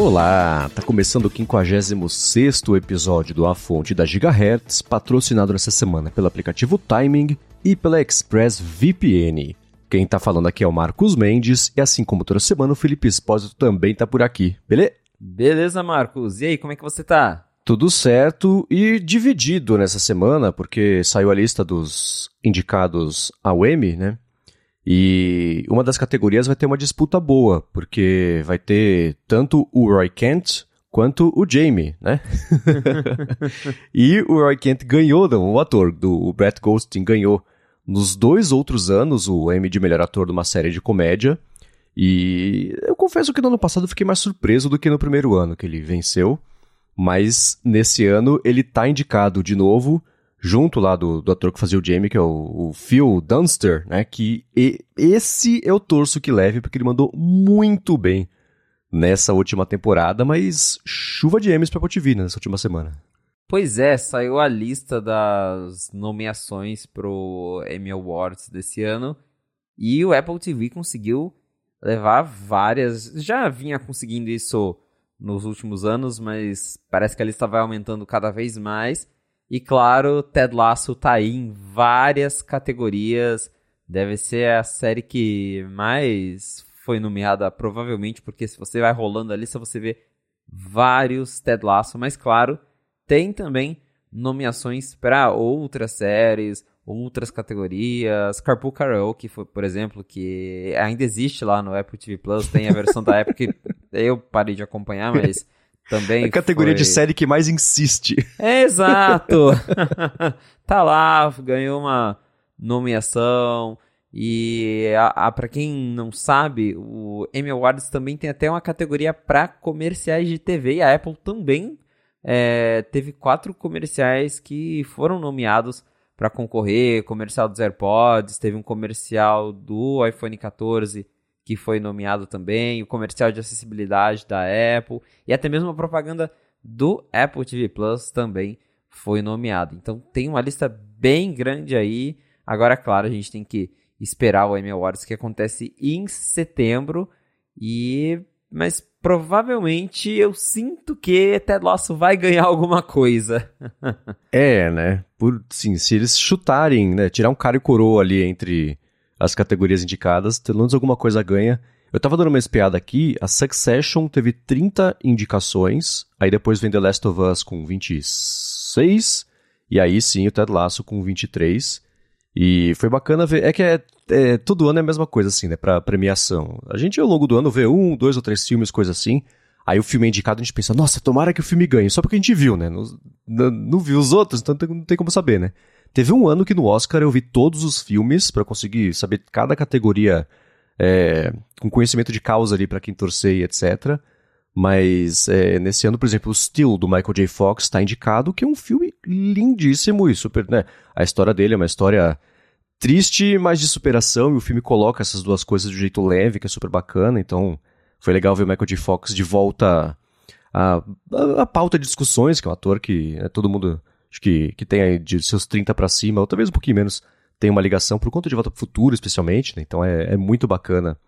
Olá, tá começando o 56 episódio do A Fonte da Gigahertz, patrocinado nessa semana pelo aplicativo Timing e pela ExpressVPN. Quem tá falando aqui é o Marcos Mendes e assim como toda semana o Felipe Espósito também tá por aqui, beleza? Beleza, Marcos. E aí, como é que você tá? Tudo certo e dividido nessa semana, porque saiu a lista dos indicados ao Emmy, né? E uma das categorias vai ter uma disputa boa, porque vai ter tanto o Roy Kent quanto o Jamie, né? e o Roy Kent ganhou, não, o ator do o Brett Goldstein ganhou nos dois outros anos o Emmy de melhor ator de uma série de comédia. E eu confesso que no ano passado eu fiquei mais surpreso do que no primeiro ano que ele venceu. Mas nesse ano ele tá indicado de novo junto lá do, do ator que fazia o Jamie, que é o, o Phil Dunster, né? Que e, esse eu torço que leve, porque ele mandou muito bem nessa última temporada, mas chuva de Emmys pra TV nessa última semana. Pois é, saiu a lista das nomeações pro Emmy Awards desse ano e o Apple TV conseguiu levar várias. Já vinha conseguindo isso nos últimos anos, mas parece que a lista vai aumentando cada vez mais. E claro, Ted Lasso tá aí em várias categorias. Deve ser a série que mais foi nomeada, provavelmente, porque se você vai rolando a lista, você vê vários Ted Lasso. Mas claro, tem também nomeações para outras séries, outras categorias. Carpool Karaoke, por exemplo, que ainda existe lá no Apple TV Plus, tem a versão da Apple que eu parei de acompanhar, mas também. A categoria foi... de série que mais insiste. É, exato! tá lá, ganhou uma nomeação. E a, a para quem não sabe, o Emmy Awards também tem até uma categoria para comerciais de TV e a Apple também é, teve quatro comerciais que foram nomeados para concorrer, comercial dos AirPods, teve um comercial do iPhone 14 que foi nomeado também, o comercial de acessibilidade da Apple e até mesmo a propaganda do Apple TV Plus também foi nomeado. Então tem uma lista bem grande aí. Agora, claro, a gente tem que esperar o Emmy Awards que acontece em setembro e mas provavelmente eu sinto que Ted Lasso vai ganhar alguma coisa. é, né? Por sim, se eles chutarem, né, tirar um cara e coroa ali entre as categorias indicadas, pelo menos alguma coisa ganha. Eu tava dando uma espiada aqui, a Succession teve 30 indicações, aí depois vem The Last of Us com 26, e aí sim o Ted Lasso com 23. E foi bacana ver, é que é, é, todo ano é a mesma coisa assim, né, pra premiação. A gente ao longo do ano vê um, dois ou três filmes, coisa assim, aí o filme é indicado a gente pensa, nossa, tomara que o filme ganhe, só porque a gente viu, né, não, não, não viu os outros, então não tem como saber, né. Teve um ano que no Oscar eu vi todos os filmes para conseguir saber cada categoria é, com conhecimento de causa ali para quem torcer e etc. Mas é, nesse ano, por exemplo, o Still do Michael J. Fox está indicado, que é um filme lindíssimo e super. Né? A história dele é uma história triste, mas de superação, e o filme coloca essas duas coisas de um jeito leve, que é super bacana. Então foi legal ver o Michael J. Fox de volta à, à, à pauta de discussões, que é um ator que né, todo mundo acho que, que tem aí de seus 30 para cima, ou talvez um pouquinho menos, tem uma ligação por conta de Volta pro Futuro, especialmente, né? Então é, é muito bacana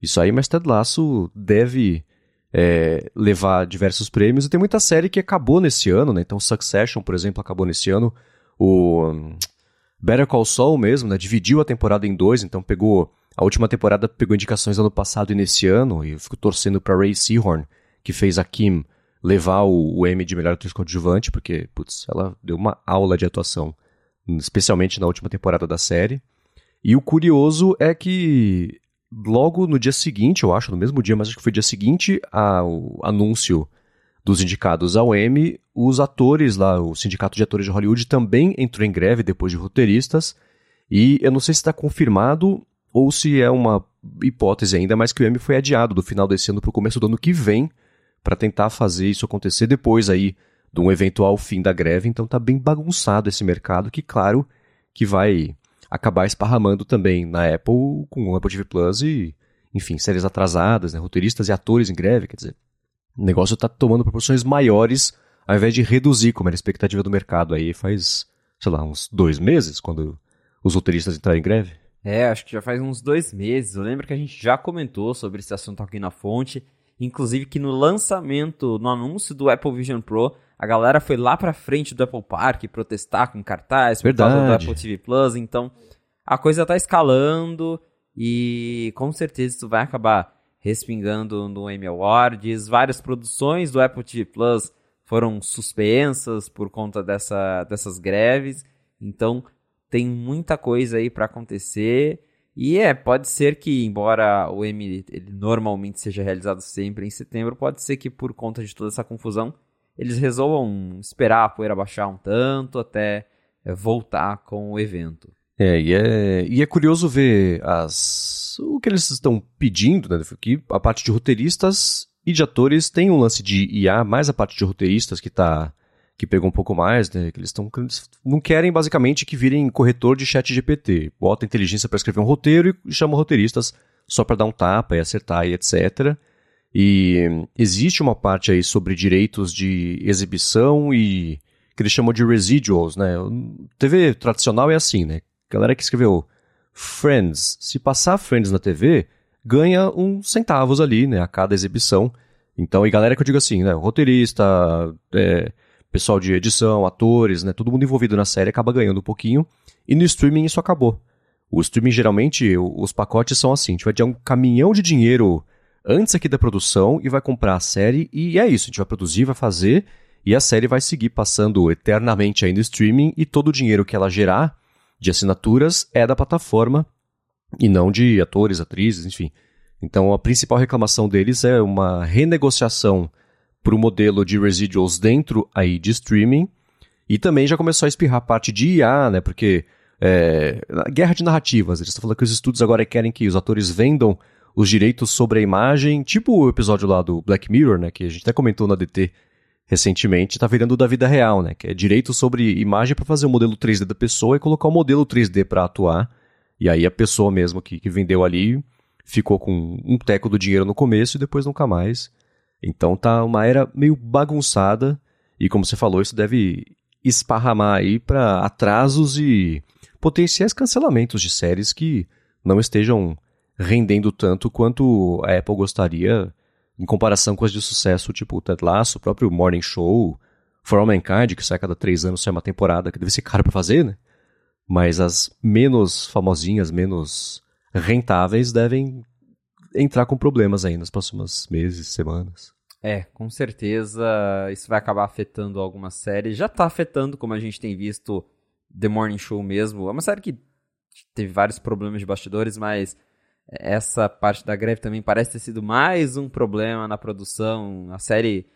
isso aí, mas Ted Lasso deve é, levar diversos prêmios, e tem muita série que acabou nesse ano, né? Então Succession, por exemplo, acabou nesse ano, o um, Better Call Saul mesmo, né? Dividiu a temporada em dois, então pegou... A última temporada pegou indicações ano passado e nesse ano, e eu fico torcendo para Ray Seahorn, que fez a Kim levar o, o M de melhor atriz coadjuvante, porque, putz, ela deu uma aula de atuação, especialmente na última temporada da série. E o curioso é que logo no dia seguinte, eu acho, no mesmo dia, mas acho que foi dia seguinte ao anúncio dos indicados ao Emmy, os atores lá, o Sindicato de Atores de Hollywood também entrou em greve depois de roteiristas, e eu não sei se está confirmado ou se é uma hipótese ainda, mas que o Emmy foi adiado do final desse ano para o começo do ano que vem, para tentar fazer isso acontecer depois aí de um eventual fim da greve. Então tá bem bagunçado esse mercado, que claro que vai acabar esparramando também na Apple com o Apple TV Plus e, enfim, séries atrasadas, né, roteiristas e atores em greve, quer dizer, O negócio tá tomando proporções maiores ao invés de reduzir, como era a expectativa do mercado aí faz, sei lá, uns dois meses, quando os roteiristas entraram em greve. É, acho que já faz uns dois meses. Eu lembro que a gente já comentou sobre esse assunto aqui na fonte. Inclusive que no lançamento, no anúncio do Apple Vision Pro, a galera foi lá pra frente do Apple Park protestar com cartaz por Verdade. causa do Apple TV Plus. Então, a coisa tá escalando e com certeza isso vai acabar respingando no Emmy Awards. Várias produções do Apple TV Plus foram suspensas por conta dessa, dessas greves. Então, tem muita coisa aí para acontecer. E é, pode ser que, embora o Emmy ele normalmente seja realizado sempre em setembro, pode ser que por conta de toda essa confusão, eles resolvam esperar a poeira baixar um tanto até é, voltar com o evento. É e, é, e é curioso ver as, o que eles estão pedindo, né? Que a parte de roteiristas e de atores tem um lance de IA, mais a parte de roteiristas que tá que pegou um pouco mais, né? Que eles estão não querem basicamente que virem corretor de chat GPT. Bota inteligência para escrever um roteiro e chama roteiristas só para dar um tapa e acertar e etc. E existe uma parte aí sobre direitos de exibição e que eles chamam de residuals, né? TV tradicional é assim, né? Galera que escreveu Friends, se passar Friends na TV, ganha uns centavos ali, né, a cada exibição. Então, e galera que eu digo assim, né, roteirista, é, pessoal de edição, atores, né, todo mundo envolvido na série acaba ganhando um pouquinho. E no streaming isso acabou. O streaming geralmente, os pacotes são assim, gente vai ter um caminhão de dinheiro antes aqui da produção e vai comprar a série e é isso, a gente vai produzir, vai fazer e a série vai seguir passando eternamente aí no streaming e todo o dinheiro que ela gerar de assinaturas é da plataforma e não de atores, atrizes, enfim. Então a principal reclamação deles é uma renegociação para o modelo de residuals dentro aí de streaming e também já começou a espirrar a parte de IA, né? Porque é, guerra de narrativas, eles estão falando que os estúdios agora querem que os atores vendam os direitos sobre a imagem, tipo o episódio lá do Black Mirror, né? Que a gente até comentou na DT recentemente, tá virando da vida real, né? Que é direito sobre imagem para fazer o modelo 3D da pessoa e colocar o modelo 3D para atuar. E aí a pessoa mesmo que, que vendeu ali ficou com um teco do dinheiro no começo e depois nunca mais. Então tá uma era meio bagunçada e como você falou, isso deve esparramar aí para atrasos e potenciais cancelamentos de séries que não estejam rendendo tanto quanto a Apple gostaria em comparação com as de sucesso, tipo o Ted Lasso, o próprio Morning Show, For All Mankind, que sai a cada três anos, sai uma temporada, que deve ser caro para fazer, né? Mas as menos famosinhas, menos rentáveis, devem entrar com problemas aí nos próximos meses, semanas. É, com certeza isso vai acabar afetando algumas séries. Já tá afetando, como a gente tem visto, The Morning Show mesmo. É uma série que teve vários problemas de bastidores, mas essa parte da greve também parece ter sido mais um problema na produção. A série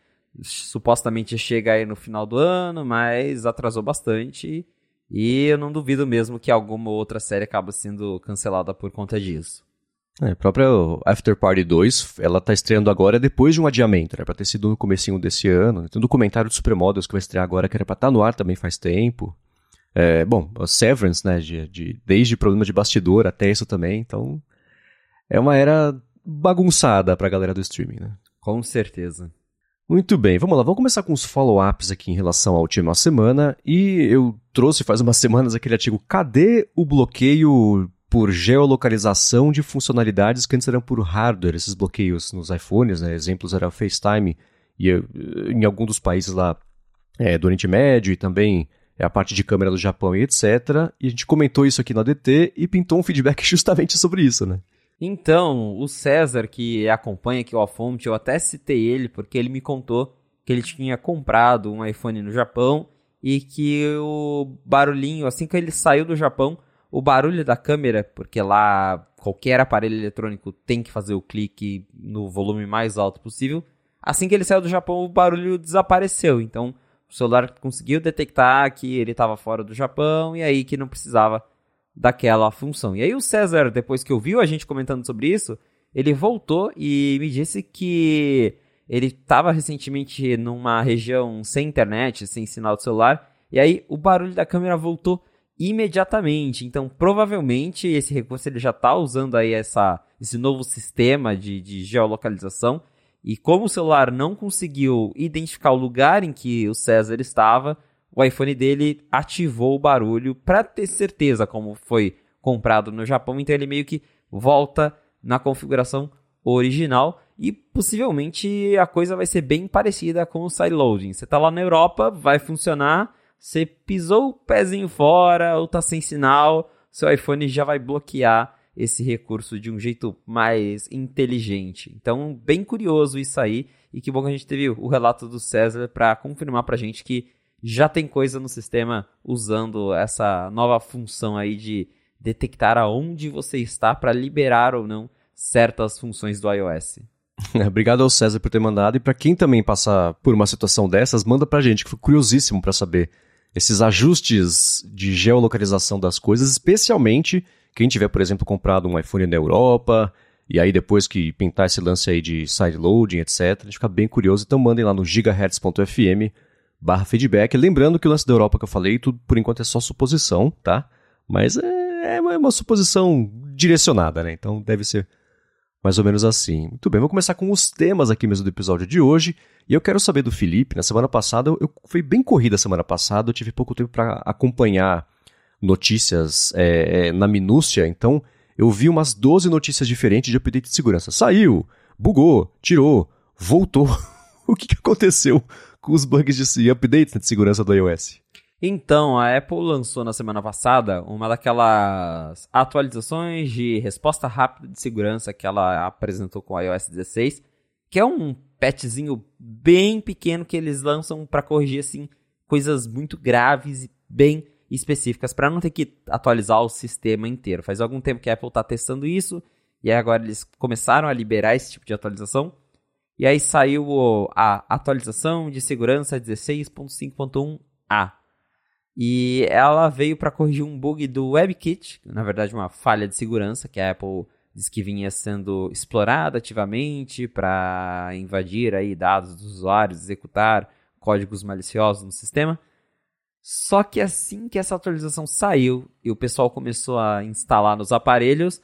supostamente chega aí no final do ano, mas atrasou bastante. E eu não duvido mesmo que alguma outra série acaba sendo cancelada por conta disso. É, a própria After Party 2, ela tá estreando agora depois de um adiamento, né? Pra ter sido no comecinho desse ano. Tem um documentário de Supermodels que vai estrear agora, que era pra estar tá no ar também faz tempo. É, bom, Severance, né? De, de, desde problemas de bastidor até isso também. Então, é uma era bagunçada pra galera do streaming, né? Com certeza. Muito bem, vamos lá, vamos começar com os follow-ups aqui em relação à última semana. E eu trouxe faz umas semanas aquele artigo Cadê o bloqueio por geolocalização de funcionalidades que antes eram por hardware, esses bloqueios nos iPhones, né? Exemplos era o FaceTime e eh, em algum dos países lá é, do Oriente Médio e também é a parte de câmera do Japão e etc. E a gente comentou isso aqui na DT e pintou um feedback justamente sobre isso, né? Então, o César, que acompanha aqui o fonte, eu até citei ele porque ele me contou que ele tinha comprado um iPhone no Japão e que o barulhinho, assim que ele saiu do Japão, o barulho da câmera, porque lá qualquer aparelho eletrônico tem que fazer o clique no volume mais alto possível. Assim que ele saiu do Japão, o barulho desapareceu. Então, o celular conseguiu detectar que ele estava fora do Japão e aí que não precisava daquela função. E aí o César, depois que ouviu a gente comentando sobre isso, ele voltou e me disse que ele estava recentemente numa região sem internet, sem sinal de celular, e aí o barulho da câmera voltou imediatamente. Então, provavelmente esse recurso ele já está usando aí essa, esse novo sistema de, de geolocalização E como o celular não conseguiu identificar o lugar em que o César estava, o iPhone dele ativou o barulho para ter certeza como foi comprado no Japão. Então ele meio que volta na configuração original e possivelmente a coisa vai ser bem parecida com o sideloading. Você está lá na Europa, vai funcionar, você pisou o pezinho fora ou está sem sinal, seu iPhone já vai bloquear esse recurso de um jeito mais inteligente. Então, bem curioso isso aí. E que bom que a gente teve o relato do César para confirmar para a gente que já tem coisa no sistema usando essa nova função aí de detectar aonde você está para liberar ou não certas funções do iOS. Obrigado ao César por ter mandado. E para quem também passar por uma situação dessas, manda para a gente, que foi curiosíssimo para saber esses ajustes de geolocalização das coisas, especialmente quem tiver, por exemplo, comprado um iPhone na Europa, e aí depois que pintar esse lance aí de sideloading, etc., a gente fica bem curioso, então mandem lá no gigahertz.fm barra feedback. Lembrando que o lance da Europa que eu falei, tudo por enquanto é só suposição, tá? Mas é, é uma suposição direcionada, né? Então deve ser mais ou menos assim. Muito bem, vou começar com os temas aqui mesmo do episódio de hoje. E eu quero saber do Felipe. Na semana passada, eu, fui bem corrida semana passada, eu tive pouco tempo para acompanhar notícias é, é, na minúcia, então eu vi umas 12 notícias diferentes de update de segurança. Saiu, bugou, tirou, voltou. o que, que aconteceu os bugs de updates de segurança do iOS? Então, a Apple lançou na semana passada uma daquelas atualizações de resposta rápida de segurança que ela apresentou com o iOS 16, que é um patchzinho bem pequeno que eles lançam para corrigir assim coisas muito graves e bem específicas para não ter que atualizar o sistema inteiro. Faz algum tempo que a Apple está testando isso e agora eles começaram a liberar esse tipo de atualização. E aí saiu a atualização de segurança 16.5.1a. E ela veio para corrigir um bug do WebKit, na verdade uma falha de segurança que a Apple diz que vinha sendo explorada ativamente para invadir aí dados dos usuários, executar códigos maliciosos no sistema. Só que assim que essa atualização saiu e o pessoal começou a instalar nos aparelhos,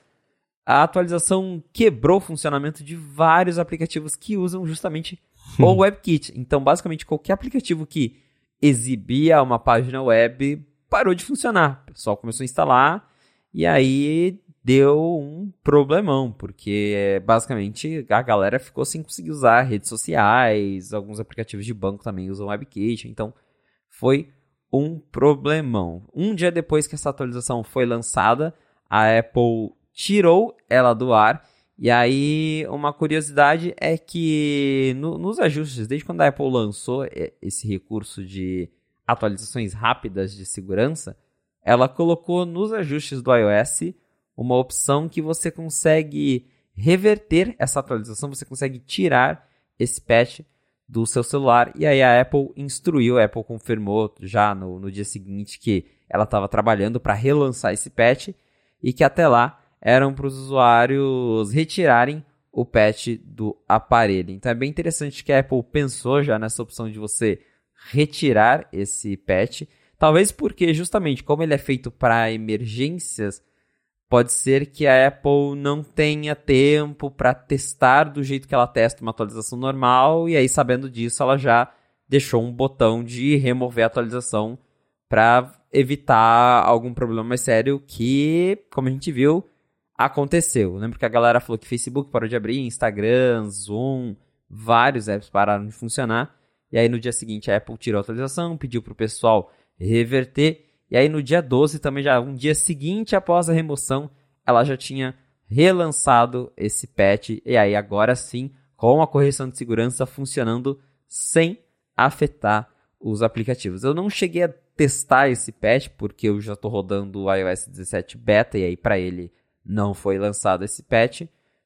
a atualização quebrou o funcionamento de vários aplicativos que usam justamente o WebKit. Então, basicamente, qualquer aplicativo que exibia uma página web parou de funcionar. O pessoal começou a instalar e aí deu um problemão, porque basicamente a galera ficou sem conseguir usar redes sociais, alguns aplicativos de banco também usam WebKit, então foi um problemão. Um dia depois que essa atualização foi lançada, a Apple tirou ela do ar. E aí, uma curiosidade é que no, nos ajustes, desde quando a Apple lançou esse recurso de atualizações rápidas de segurança, ela colocou nos ajustes do iOS uma opção que você consegue reverter essa atualização, você consegue tirar esse patch do seu celular. E aí a Apple instruiu, a Apple confirmou já no, no dia seguinte que ela estava trabalhando para relançar esse patch e que até lá eram para os usuários retirarem o patch do aparelho. Então é bem interessante que a Apple pensou já nessa opção de você retirar esse patch. Talvez porque justamente como ele é feito para emergências, pode ser que a Apple não tenha tempo para testar do jeito que ela testa uma atualização normal, e aí, sabendo disso, ela já deixou um botão de remover a atualização para evitar algum problema mais sério que, como a gente viu, aconteceu. Lembra que a galera falou que Facebook parou de abrir, Instagram, Zoom, vários apps pararam de funcionar. E aí no dia seguinte a Apple tirou a atualização, pediu para o pessoal reverter e aí no dia 12, também já um dia seguinte após a remoção, ela já tinha relançado esse patch. E aí agora sim, com a correção de segurança funcionando sem afetar os aplicativos. Eu não cheguei a testar esse patch porque eu já estou rodando o iOS 17 beta e aí para ele não foi lançado esse patch.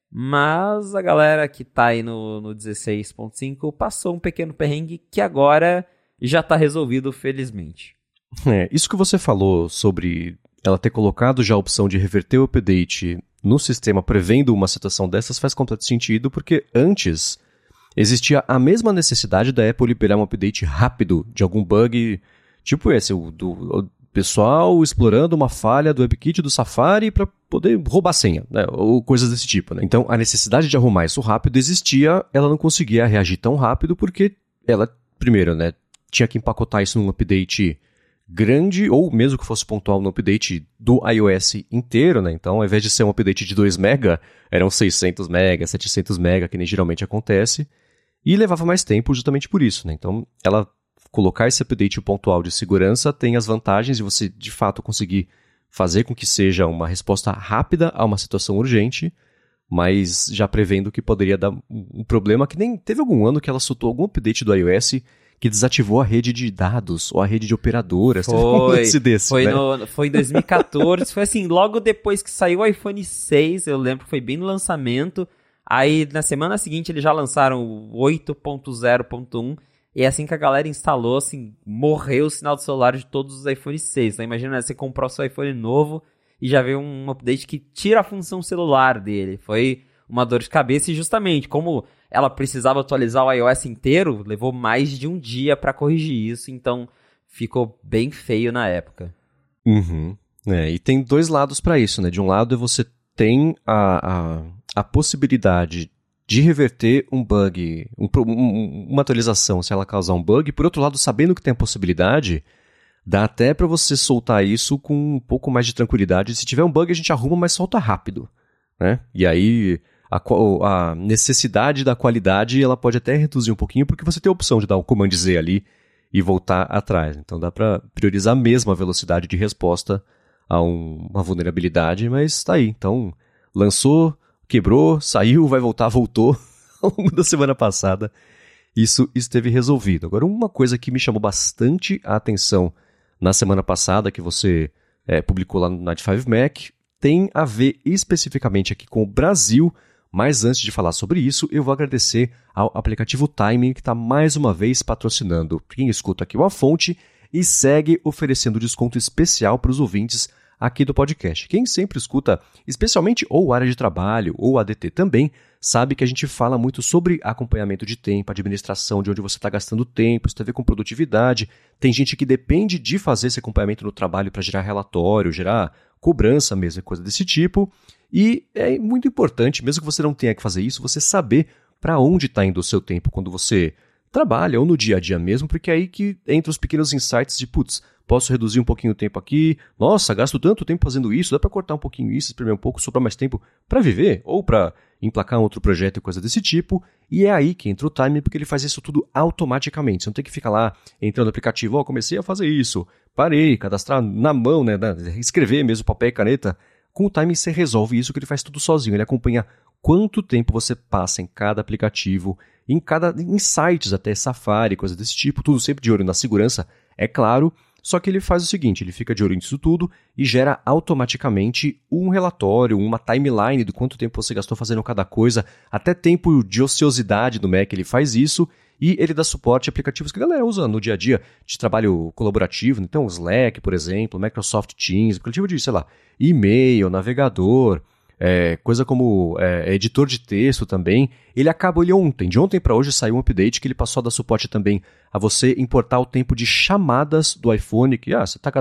Mas a galera que está aí no, no 16.5 passou um pequeno perrengue que agora já está resolvido, felizmente. É, isso que você falou sobre ela ter colocado já a opção de reverter o update no sistema prevendo uma situação dessas faz completo sentido, porque antes existia a mesma necessidade da Apple liberar um update rápido de algum bug, tipo esse, o do, pessoal explorando uma falha do WebKit do Safari para poder roubar senha, né? ou coisas desse tipo. Né? Então, a necessidade de arrumar isso rápido existia, ela não conseguia reagir tão rápido porque ela, primeiro, né, tinha que empacotar isso num update grande, ou mesmo que fosse pontual no update do iOS inteiro, né? Então, ao invés de ser um update de 2 MB, eram 600 MB, 700 MB, que nem geralmente acontece, e levava mais tempo justamente por isso, né? Então, ela colocar esse update pontual de segurança tem as vantagens de você, de fato, conseguir fazer com que seja uma resposta rápida a uma situação urgente, mas já prevendo que poderia dar um problema que nem teve algum ano que ela soltou algum update do iOS que desativou a rede de dados ou a rede de operadoras. Foi, um desse, foi, né? no, foi em 2014, foi assim, logo depois que saiu o iPhone 6, eu lembro que foi bem no lançamento, aí na semana seguinte eles já lançaram o 8.0.1, e é assim que a galera instalou, assim, morreu o sinal do celular de todos os iPhone 6. Então imagina, você comprou seu iPhone novo e já veio um update que tira a função celular dele. Foi uma dor de cabeça e justamente como ela precisava atualizar o iOS inteiro, levou mais de um dia para corrigir isso, então ficou bem feio na época. Uhum. É, e tem dois lados para isso, né? De um lado você tem a, a, a possibilidade de reverter um bug, um, um, uma atualização, se ela causar um bug. Por outro lado, sabendo que tem a possibilidade, dá até para você soltar isso com um pouco mais de tranquilidade. Se tiver um bug, a gente arruma, mas solta rápido, né? E aí a, a, necessidade da qualidade ela pode até reduzir um pouquinho, porque você tem a opção de dar um Command Z ali e voltar atrás. Então dá para priorizar mesmo a velocidade de resposta a um, uma vulnerabilidade, mas está aí. Então lançou, quebrou, saiu, vai voltar, voltou. Ao longo da semana passada, isso esteve resolvido. Agora, uma coisa que me chamou bastante a atenção na semana passada, que você é, publicou lá no Night 5 Mac, tem a ver especificamente aqui com o Brasil mas antes de falar sobre isso, eu vou agradecer ao aplicativo Timing, que está mais uma vez patrocinando quem escuta aqui uma fonte e segue oferecendo desconto especial para os ouvintes aqui do podcast. Quem sempre escuta, especialmente ou área de trabalho ou ADT também, sabe que a gente fala muito sobre acompanhamento de tempo, administração de onde você está gastando tempo, isso tem a ver com produtividade. Tem gente que depende de fazer esse acompanhamento no trabalho para gerar relatório, gerar cobrança mesmo, coisa desse tipo. E é muito importante, mesmo que você não tenha que fazer isso, você saber para onde está indo o seu tempo quando você trabalha ou no dia a dia mesmo, porque é aí que entra os pequenos insights de, putz, posso reduzir um pouquinho o tempo aqui, nossa, gasto tanto tempo fazendo isso, dá para cortar um pouquinho isso, espremer um pouco, sobrar mais tempo para viver ou para emplacar um outro projeto e coisa desse tipo. E é aí que entra o time, porque ele faz isso tudo automaticamente. Você não tem que ficar lá entrando no aplicativo, ó, oh, comecei a fazer isso, parei, cadastrar na mão, né, escrever mesmo papel e caneta. Com o Time você resolve isso que ele faz tudo sozinho. Ele acompanha quanto tempo você passa em cada aplicativo, em cada em sites até Safari, coisa desse tipo, tudo sempre de olho na segurança, é claro. Só que ele faz o seguinte, ele fica de olho nisso tudo e gera automaticamente um relatório, uma timeline do quanto tempo você gastou fazendo cada coisa, até tempo de ociosidade do Mac ele faz isso e ele dá suporte a aplicativos que a galera usa no dia a dia de trabalho colaborativo. Então, Slack, por exemplo, Microsoft Teams, aplicativo de, sei lá, e-mail, navegador, é, coisa como é, editor de texto também. Ele acaba ele ontem. De ontem para hoje saiu um update que ele passou a dar suporte também a você importar o tempo de chamadas do iPhone. Que ah, você está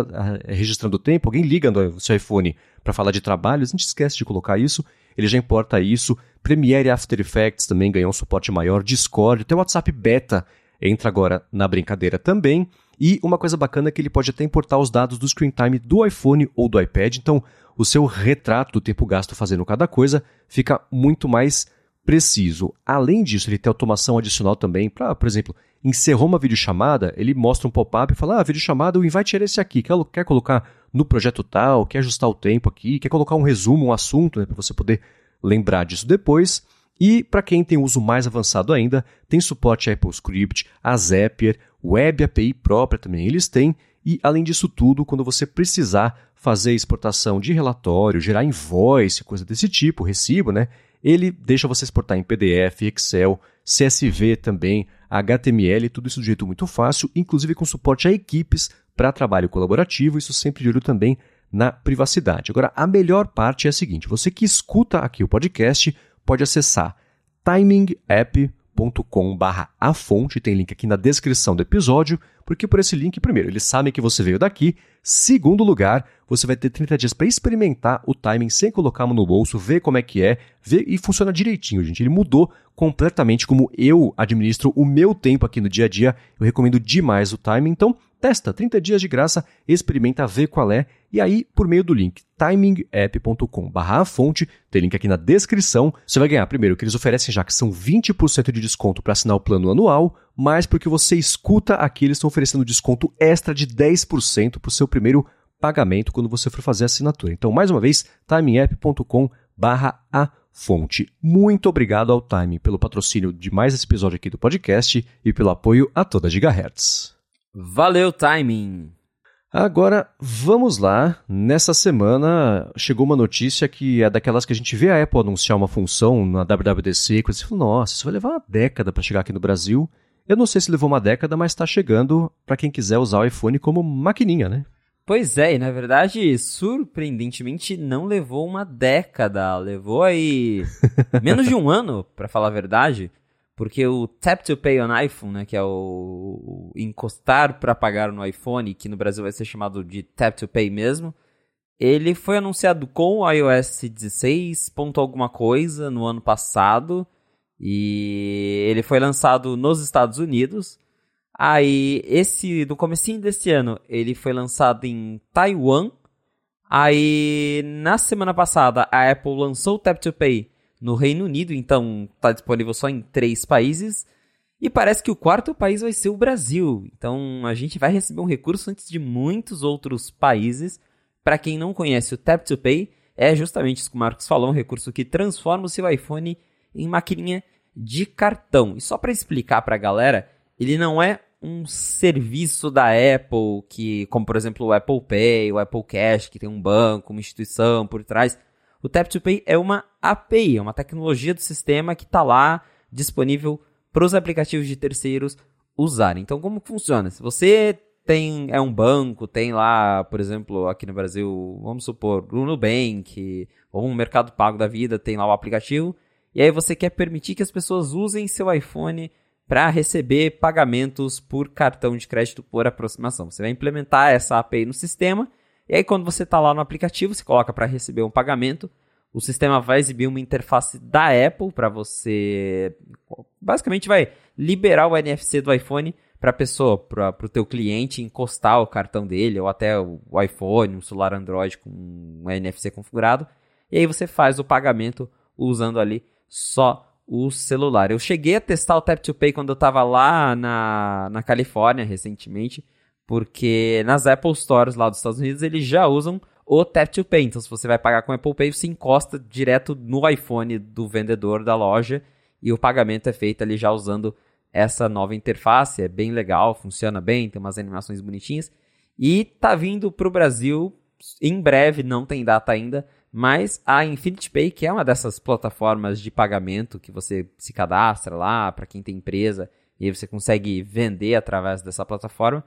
registrando o tempo, alguém liga no seu iPhone para falar de trabalho, a gente esquece de colocar isso. Ele já importa isso. Premiere After Effects também ganhou um suporte maior. Discord, até o WhatsApp Beta entra agora na brincadeira também. E uma coisa bacana é que ele pode até importar os dados do screen time do iPhone ou do iPad. Então, o seu retrato do tempo gasto fazendo cada coisa fica muito mais preciso. Além disso, ele tem automação adicional também para, por exemplo, encerrou uma videochamada, ele mostra um pop-up e fala: Ah, videochamada, o invite era esse aqui. Quer, quer colocar no projeto tal, quer ajustar o tempo aqui, quer colocar um resumo, um assunto, né, para você poder lembrar disso depois. E para quem tem uso mais avançado ainda, tem suporte a Apple Script, a Zapier, Web API própria também eles têm. E além disso tudo, quando você precisar fazer exportação de relatório, gerar invoice, coisa desse tipo, recibo, né? Ele deixa você exportar em PDF, Excel, CSV também, HTML, tudo isso de jeito muito fácil, inclusive com suporte a equipes para trabalho colaborativo, isso sempre de olho também na privacidade. Agora, a melhor parte é a seguinte: você que escuta aqui o podcast pode acessar timingapp.com.br timing.com barra a fonte, tem link aqui na descrição do episódio, porque por esse link, primeiro, eles sabem que você veio daqui, segundo lugar, você vai ter 30 dias para experimentar o timing sem colocar a mão no bolso, ver como é que é, ver e funciona direitinho, gente. Ele mudou completamente como eu administro o meu tempo aqui no dia a dia. Eu recomendo demais o timing, então Testa 30 dias de graça, experimenta, vê qual é, e aí, por meio do link timingapp.com barra fonte, tem link aqui na descrição, você vai ganhar primeiro o que eles oferecem já, que são 20% de desconto para assinar o plano anual, mas porque você escuta aqui, eles estão oferecendo desconto extra de 10% para o seu primeiro pagamento quando você for fazer a assinatura. Então, mais uma vez, timingapp.com barra a fonte. Muito obrigado ao Time pelo patrocínio de mais esse episódio aqui do podcast e pelo apoio a toda Gigahertz. Valeu, timing! Agora, vamos lá. Nessa semana chegou uma notícia que é daquelas que a gente vê a Apple anunciar uma função na WWDC, que você fala, nossa, isso vai levar uma década para chegar aqui no Brasil. Eu não sei se levou uma década, mas está chegando para quem quiser usar o iPhone como maquininha, né? Pois é, e na verdade, surpreendentemente, não levou uma década. Levou aí menos de um ano, para falar a verdade. Porque o Tap to Pay on iPhone, né, que é o, encostar para pagar no iPhone, que no Brasil vai ser chamado de Tap to Pay mesmo, ele foi anunciado com o iOS 16. Ponto alguma coisa no ano passado e ele foi lançado nos Estados Unidos. Aí esse no comecinho deste ano ele foi lançado em Taiwan. Aí na semana passada a Apple lançou o Tap to Pay no Reino Unido, então está disponível só em três países. E parece que o quarto país vai ser o Brasil. Então a gente vai receber um recurso antes de muitos outros países. Para quem não conhece, o Tap to Pay é justamente isso que o Marcos falou, um recurso que transforma o seu iPhone em maquininha de cartão. E só para explicar para a galera, ele não é um serviço da Apple que, como por exemplo o Apple Pay, o Apple Cash, que tem um banco, uma instituição por trás. O Tap to Pay é uma API, é uma tecnologia do sistema que está lá disponível para os aplicativos de terceiros usarem. Então, como funciona? Se você tem é um banco, tem lá, por exemplo, aqui no Brasil, vamos supor, o Nubank ou um Mercado Pago da vida, tem lá o aplicativo, e aí você quer permitir que as pessoas usem seu iPhone para receber pagamentos por cartão de crédito por aproximação. Você vai implementar essa API no sistema e aí, quando você está lá no aplicativo, você coloca para receber um pagamento, o sistema vai exibir uma interface da Apple para você. Basicamente, vai liberar o NFC do iPhone para a pessoa, para o teu cliente encostar o cartão dele, ou até o iPhone, um celular Android com um NFC configurado. E aí você faz o pagamento usando ali só o celular. Eu cheguei a testar o Tap to Pay quando eu estava lá na, na Califórnia recentemente porque nas Apple Stores lá dos Estados Unidos eles já usam o Tap to Pay. Então, se você vai pagar com Apple Pay, você encosta direto no iPhone do vendedor da loja e o pagamento é feito ali já usando essa nova interface. É bem legal, funciona bem, tem umas animações bonitinhas. E tá vindo para o Brasil em breve, não tem data ainda, mas a Infinity Pay, que é uma dessas plataformas de pagamento que você se cadastra lá para quem tem empresa e aí você consegue vender através dessa plataforma,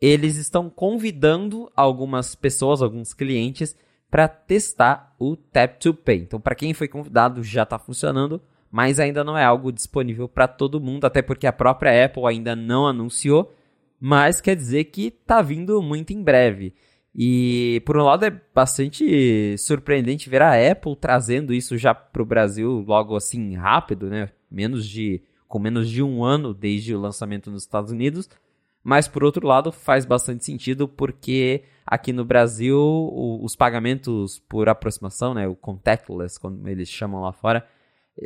eles estão convidando algumas pessoas, alguns clientes, para testar o Tap to Pay. Então, para quem foi convidado, já está funcionando, mas ainda não é algo disponível para todo mundo, até porque a própria Apple ainda não anunciou, mas quer dizer que está vindo muito em breve. E por um lado é bastante surpreendente ver a Apple trazendo isso já para o Brasil logo assim rápido, né? Menos de com menos de um ano desde o lançamento nos Estados Unidos. Mas por outro lado, faz bastante sentido porque aqui no Brasil o, os pagamentos por aproximação, né, o contactless, como eles chamam lá fora,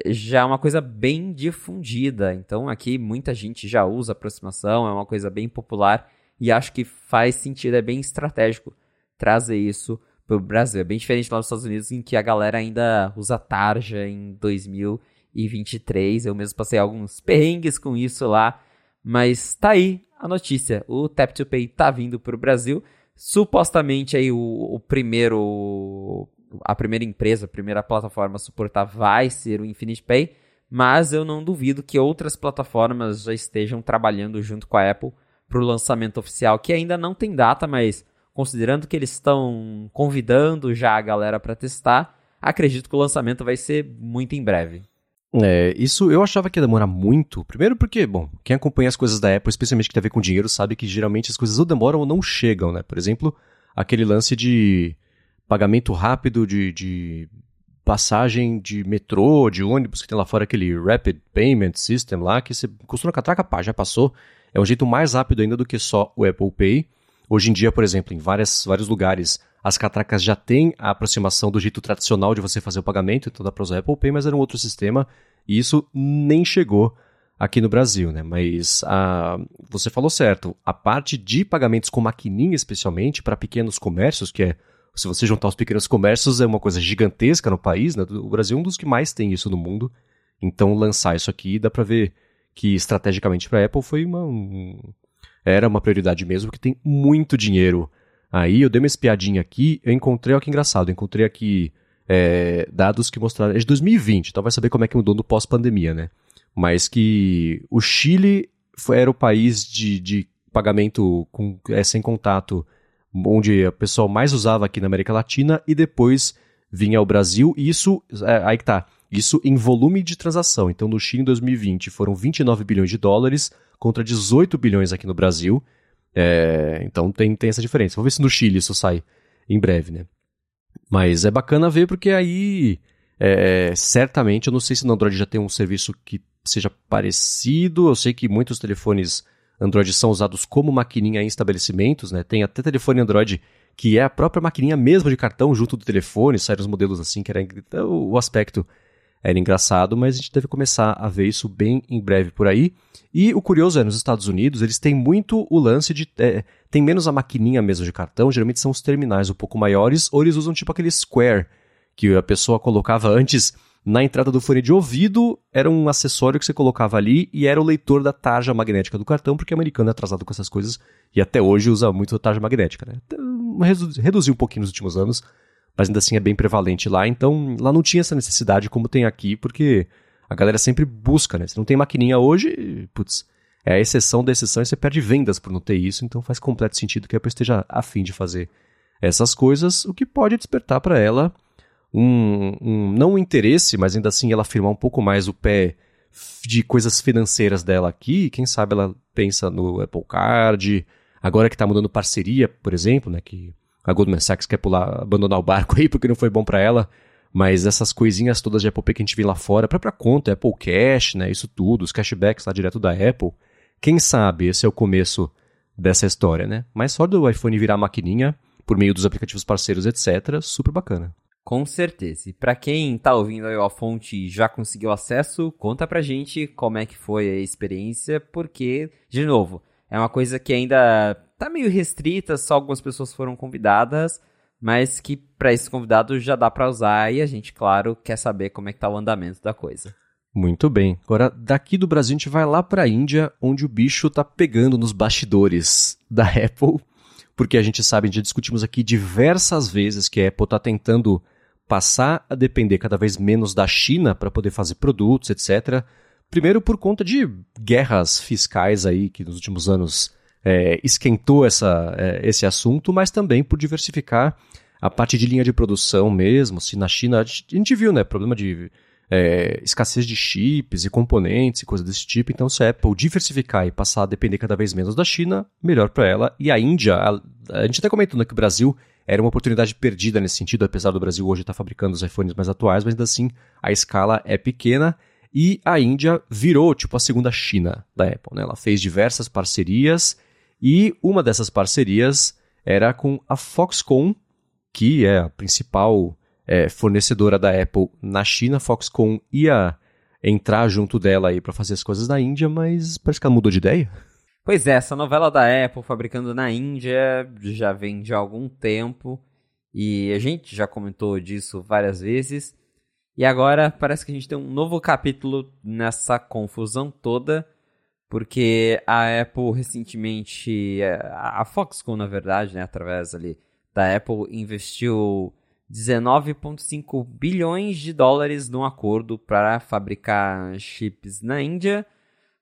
já é uma coisa bem difundida. Então aqui muita gente já usa aproximação, é uma coisa bem popular e acho que faz sentido, é bem estratégico trazer isso para o Brasil. É bem diferente lá nos Estados Unidos, em que a galera ainda usa tarja em 2023. Eu mesmo passei alguns perrengues com isso lá, mas tá aí a notícia. O Tap to Pay tá vindo para o Brasil. Supostamente aí o, o, primeiro a primeira empresa, a primeira plataforma a suportar vai ser o Infinite Pay, mas eu não duvido que outras plataformas já estejam trabalhando junto com a Apple para o lançamento oficial, que ainda não tem data, mas considerando que eles estão convidando já a galera para testar, acredito que o lançamento vai ser muito em breve. É, isso eu achava que ia demorar muito. Primeiro porque, bom, quem acompanha as coisas da Apple, especialmente que tem a ver com dinheiro, sabe que geralmente as coisas ou demoram ou não chegam, né? Por exemplo, aquele lance de pagamento rápido de, de passagem de metrô, de ônibus, que tem lá fora aquele Rapid Payment System lá, que você costuma catraca, pá, já passou. É um jeito mais rápido ainda do que só o Apple Pay. Hoje em dia, por exemplo, em várias, vários lugares, as catracas já têm a aproximação do jeito tradicional de você fazer o pagamento, então dá para usar Apple Pay, mas era um outro sistema, e isso nem chegou aqui no Brasil, né? Mas a, você falou certo, a parte de pagamentos com maquininha, especialmente para pequenos comércios, que é se você juntar os pequenos comércios, é uma coisa gigantesca no país, né? O Brasil é um dos que mais tem isso no mundo. Então, lançar isso aqui, dá para ver que estrategicamente para a Apple foi uma. Um, era uma prioridade mesmo, porque tem muito dinheiro. Aí eu dei uma espiadinha aqui, eu encontrei, olha que engraçado, eu encontrei aqui é, dados que mostraram. É de 2020, então vai saber como é que mudou no pós-pandemia, né? Mas que o Chile foi, era o país de, de pagamento com, é, sem contato onde o pessoal mais usava aqui na América Latina e depois vinha o Brasil. E isso, é, aí que tá, isso em volume de transação. Então, no Chile, em 2020, foram 29 bilhões de dólares contra 18 bilhões aqui no Brasil. É, então, tem, tem essa diferença. Vamos ver se no Chile isso sai em breve, né? Mas é bacana ver porque aí, é, certamente, eu não sei se no Android já tem um serviço que seja parecido. Eu sei que muitos telefones Android são usados como maquininha em estabelecimentos, né? Tem até telefone Android que é a própria maquininha mesmo de cartão junto do telefone, saíram os modelos assim, que era então, o aspecto era engraçado, mas a gente deve começar a ver isso bem em breve por aí. E o curioso é, nos Estados Unidos, eles têm muito o lance de. É, tem menos a maquininha mesmo de cartão, geralmente são os terminais um pouco maiores, ou eles usam tipo aquele Square, que a pessoa colocava antes na entrada do fone de ouvido, era um acessório que você colocava ali e era o leitor da tarja magnética do cartão, porque o americano é atrasado com essas coisas e até hoje usa muito a tarja magnética, né? Então, reduziu um pouquinho nos últimos anos, mas ainda assim é bem prevalente lá. Então lá não tinha essa necessidade como tem aqui, porque a galera sempre busca, né? Se não tem maquininha hoje, putz, é a exceção da exceção e você perde vendas por não ter isso, então faz completo sentido que a Apple esteja afim de fazer essas coisas, o que pode despertar para ela um, um, não um interesse, mas ainda assim ela afirmar um pouco mais o pé de coisas financeiras dela aqui, quem sabe ela pensa no Apple Card, agora que está mudando parceria, por exemplo, né, que a Goldman Sachs quer pular, abandonar o barco aí porque não foi bom para ela, mas essas coisinhas todas de Apple Pay que a gente vê lá fora, a própria conta, Apple Cash, né, isso tudo, os cashbacks lá direto da Apple, quem sabe esse é o começo dessa história, né? Mas só do iPhone virar maquininha, por meio dos aplicativos parceiros, etc., super bacana. Com certeza. E para quem tá ouvindo aí a fonte e já conseguiu acesso, conta pra gente como é que foi a experiência, porque, de novo, é uma coisa que ainda tá meio restrita, só algumas pessoas foram convidadas, mas que para esses convidados já dá para usar e a gente, claro, quer saber como é que tá o andamento da coisa. Muito bem. Agora, daqui do Brasil, a gente vai lá para a Índia, onde o bicho tá pegando nos bastidores da Apple, porque a gente sabe, já discutimos aqui diversas vezes que a Apple tá tentando passar a depender cada vez menos da China para poder fazer produtos, etc. Primeiro por conta de guerras fiscais aí que nos últimos anos é, esquentou essa, é, esse assunto, mas também por diversificar a parte de linha de produção mesmo. Se na China a gente viu, né, problema de é, escassez de chips e componentes e coisas desse tipo. Então, se a Apple diversificar e passar a depender cada vez menos da China, melhor para ela. E a Índia, a, a gente até comentou né, que o Brasil era uma oportunidade perdida nesse sentido, apesar do Brasil hoje estar fabricando os iPhones mais atuais, mas ainda assim a escala é pequena. E a Índia virou tipo a segunda China da Apple. Né? Ela fez diversas parcerias e uma dessas parcerias era com a Foxconn, que é a principal é, fornecedora da Apple na China. Foxconn ia entrar junto dela aí para fazer as coisas na Índia, mas parece que ela mudou de ideia. Pois é, essa novela da Apple fabricando na Índia já vem de algum tempo e a gente já comentou disso várias vezes. E agora parece que a gente tem um novo capítulo nessa confusão toda porque a Apple recentemente, é, a Foxconn na verdade, né, através ali da Apple investiu 19,5 bilhões de dólares num acordo para fabricar chips na Índia,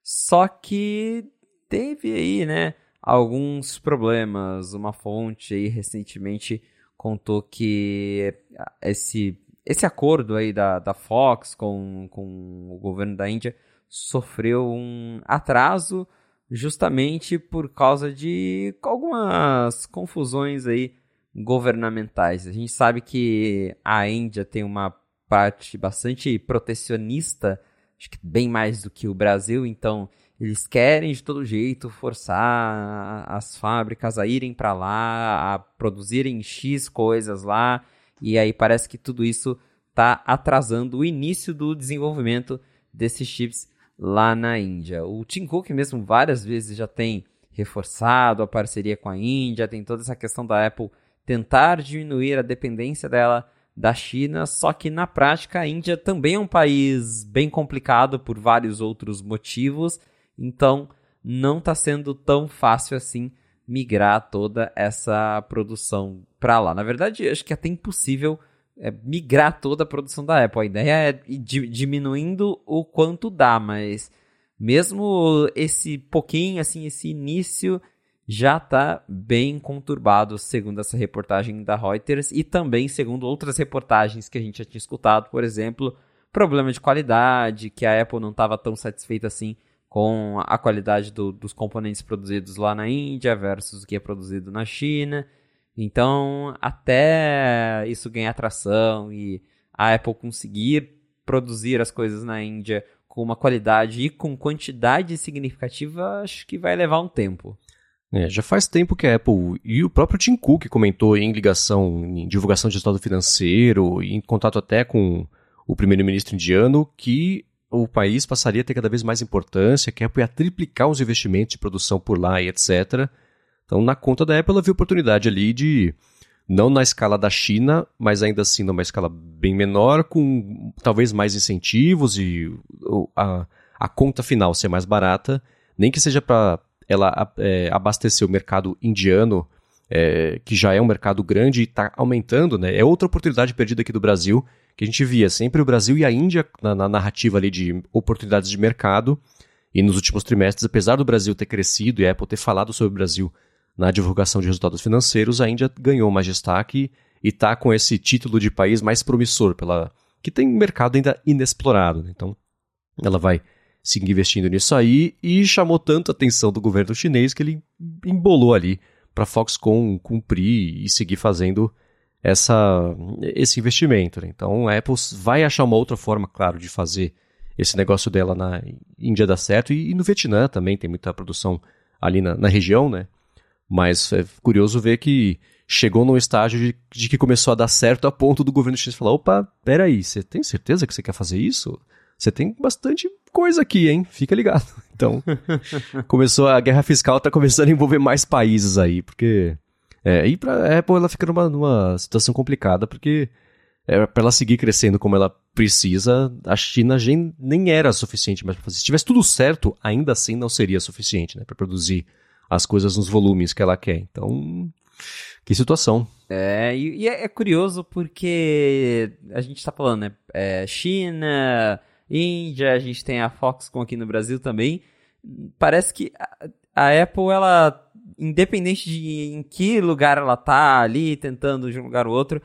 só que teve aí, né, alguns problemas. Uma fonte aí recentemente contou que esse esse acordo aí da, da Fox com, com o governo da Índia sofreu um atraso justamente por causa de algumas confusões aí governamentais. A gente sabe que a Índia tem uma parte bastante protecionista, acho que bem mais do que o Brasil, então eles querem de todo jeito forçar as fábricas a irem para lá, a produzirem X coisas lá, e aí parece que tudo isso está atrasando o início do desenvolvimento desses chips lá na Índia. O Tim Cook mesmo várias vezes já tem reforçado a parceria com a Índia, tem toda essa questão da Apple tentar diminuir a dependência dela da China, só que na prática a Índia também é um país bem complicado por vários outros motivos, então não está sendo tão fácil assim migrar toda essa produção para lá. Na verdade, acho que é até impossível é, migrar toda a produção da Apple. A ideia é ir diminuindo o quanto dá, mas mesmo esse pouquinho, assim, esse início já está bem conturbado, segundo essa reportagem da Reuters e também segundo outras reportagens que a gente já tinha escutado, por exemplo, problema de qualidade, que a Apple não estava tão satisfeita assim com a qualidade do, dos componentes produzidos lá na Índia versus o que é produzido na China. Então, até isso ganhar atração e a Apple conseguir produzir as coisas na Índia com uma qualidade e com quantidade significativa, acho que vai levar um tempo. É, já faz tempo que a Apple e o próprio Tim Cook comentou em ligação, em divulgação de resultado financeiro, em contato até com o primeiro-ministro indiano, que o país passaria a ter cada vez mais importância, que a Apple ia triplicar os investimentos de produção por lá e etc. Então, na conta da Apple, ela viu oportunidade ali de, não na escala da China, mas ainda assim numa escala bem menor, com talvez mais incentivos e a, a conta final ser mais barata, nem que seja para ela é, abastecer o mercado indiano, é, que já é um mercado grande e está aumentando, né? É outra oportunidade perdida aqui do Brasil, que a gente via sempre o Brasil e a Índia na, na narrativa ali de oportunidades de mercado. E nos últimos trimestres, apesar do Brasil ter crescido e a Apple ter falado sobre o Brasil na divulgação de resultados financeiros, a Índia ganhou mais destaque e está com esse título de país mais promissor, pela que tem mercado ainda inexplorado. Né? Então, ela vai seguir investindo nisso aí e chamou tanto a atenção do governo chinês que ele embolou ali para a Foxconn cumprir e seguir fazendo essa, esse investimento. Né? Então, a Apple vai achar uma outra forma, claro, de fazer esse negócio dela na Índia dar certo e, e no Vietnã também tem muita produção ali na, na região, né? Mas é curioso ver que chegou num estágio de, de, que começou a dar certo a ponto do governo chinês falar: opa, peraí, você tem certeza que você quer fazer isso? Você tem bastante coisa aqui, hein? Fica ligado. Então, começou a guerra fiscal, tá começando a envolver mais países aí, porque. É, e pra Apple ela fica numa, numa situação complicada, porque é, para ela seguir crescendo como ela precisa, a China nem era suficiente mais para fazer. Se tivesse tudo certo, ainda assim não seria suficiente, né, para produzir as coisas nos volumes que ela quer. Então, que situação. É, e, e é, é, curioso porque a gente está falando, né? É, China, Índia, a gente tem a Foxconn aqui no Brasil também. Parece que a, a Apple, ela, independente de em que lugar ela tá ali, tentando de um lugar ou outro,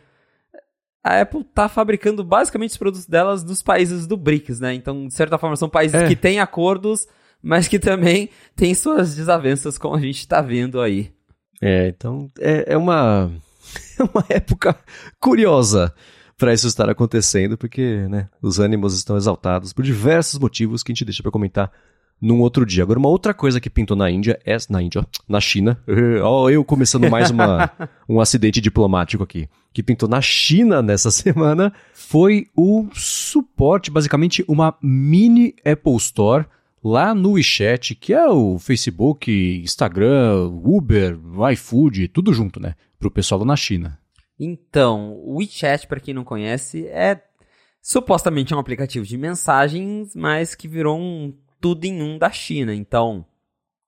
a Apple tá fabricando basicamente os produtos delas nos países do BRICS, né? Então, de certa forma, são países é. que têm acordos mas que também tem suas desavenças, como a gente está vendo aí. É, então é, é uma, é uma época curiosa para isso estar acontecendo, porque né, os ânimos estão exaltados por diversos motivos que a gente deixa para comentar num outro dia. Agora, uma outra coisa que pintou na Índia, é, na Índia, ó, na China, ó, eu começando mais uma, um acidente diplomático aqui, que pintou na China nessa semana, foi o suporte, basicamente uma mini Apple Store lá no WeChat, que é o Facebook, Instagram, Uber, iFood, tudo junto, né? Para o pessoal lá na China. Então, o WeChat, para quem não conhece, é supostamente um aplicativo de mensagens, mas que virou um tudo em um da China. Então,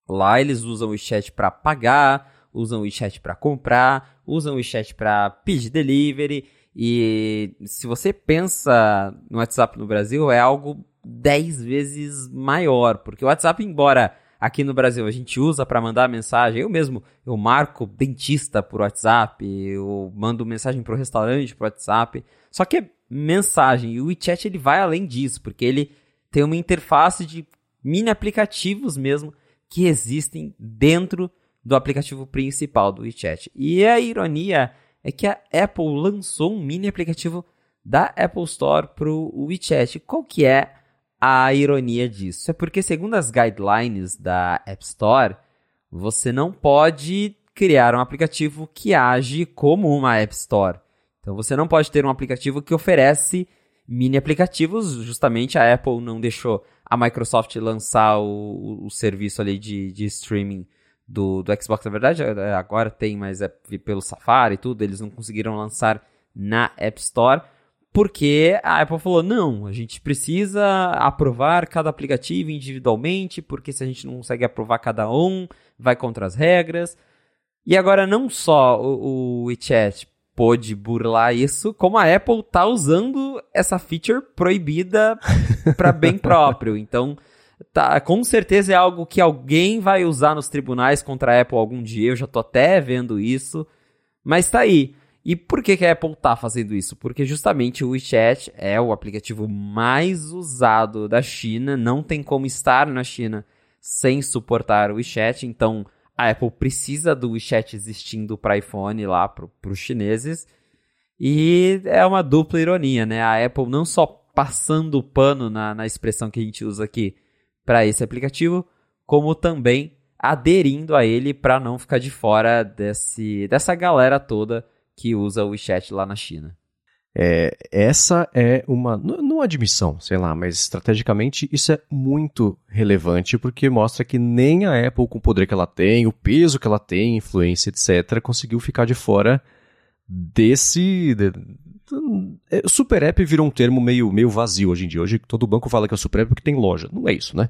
lá eles usam o WeChat para pagar, usam o WeChat para comprar, usam o WeChat para pedir delivery. E se você pensa no WhatsApp no Brasil, é algo 10 vezes maior, porque o WhatsApp, embora aqui no Brasil a gente usa para mandar mensagem, eu mesmo, eu marco dentista por WhatsApp, eu mando mensagem pro restaurante por WhatsApp, só que é mensagem. E o WeChat ele vai além disso, porque ele tem uma interface de mini aplicativos mesmo que existem dentro do aplicativo principal do WeChat. E a ironia é que a Apple lançou um mini aplicativo da Apple Store para o WeChat. Qual que é a ironia disso? É porque segundo as guidelines da App Store, você não pode criar um aplicativo que age como uma App Store. Então você não pode ter um aplicativo que oferece mini aplicativos, justamente a Apple não deixou a Microsoft lançar o, o serviço ali de, de streaming do, do Xbox, na verdade, agora tem, mas é pelo Safari e tudo, eles não conseguiram lançar na App Store, porque a Apple falou: não, a gente precisa aprovar cada aplicativo individualmente, porque se a gente não consegue aprovar cada um, vai contra as regras. E agora não só o, o WeChat pôde burlar isso, como a Apple tá usando essa feature proibida para bem próprio. Então, tá, com certeza é algo que alguém vai usar nos tribunais contra a Apple algum dia. Eu já tô até vendo isso. Mas tá aí. E por que, que a Apple tá fazendo isso? Porque justamente o WeChat é o aplicativo mais usado da China, não tem como estar na China sem suportar o WeChat, então a Apple precisa do WeChat existindo para iPhone lá para os chineses. E é uma dupla ironia, né? A Apple não só passando o pano na, na expressão que a gente usa aqui para esse aplicativo, como também aderindo a ele para não ficar de fora desse, dessa galera toda que usa o WeChat lá na China. É, essa é uma, não admissão, sei lá, mas estrategicamente isso é muito relevante porque mostra que nem a Apple, com o poder que ela tem, o peso que ela tem, influência, etc., conseguiu ficar de fora desse. De, é, super app virou um termo meio, meio vazio hoje em dia. Hoje todo banco fala que é super app porque tem loja. Não é isso, né?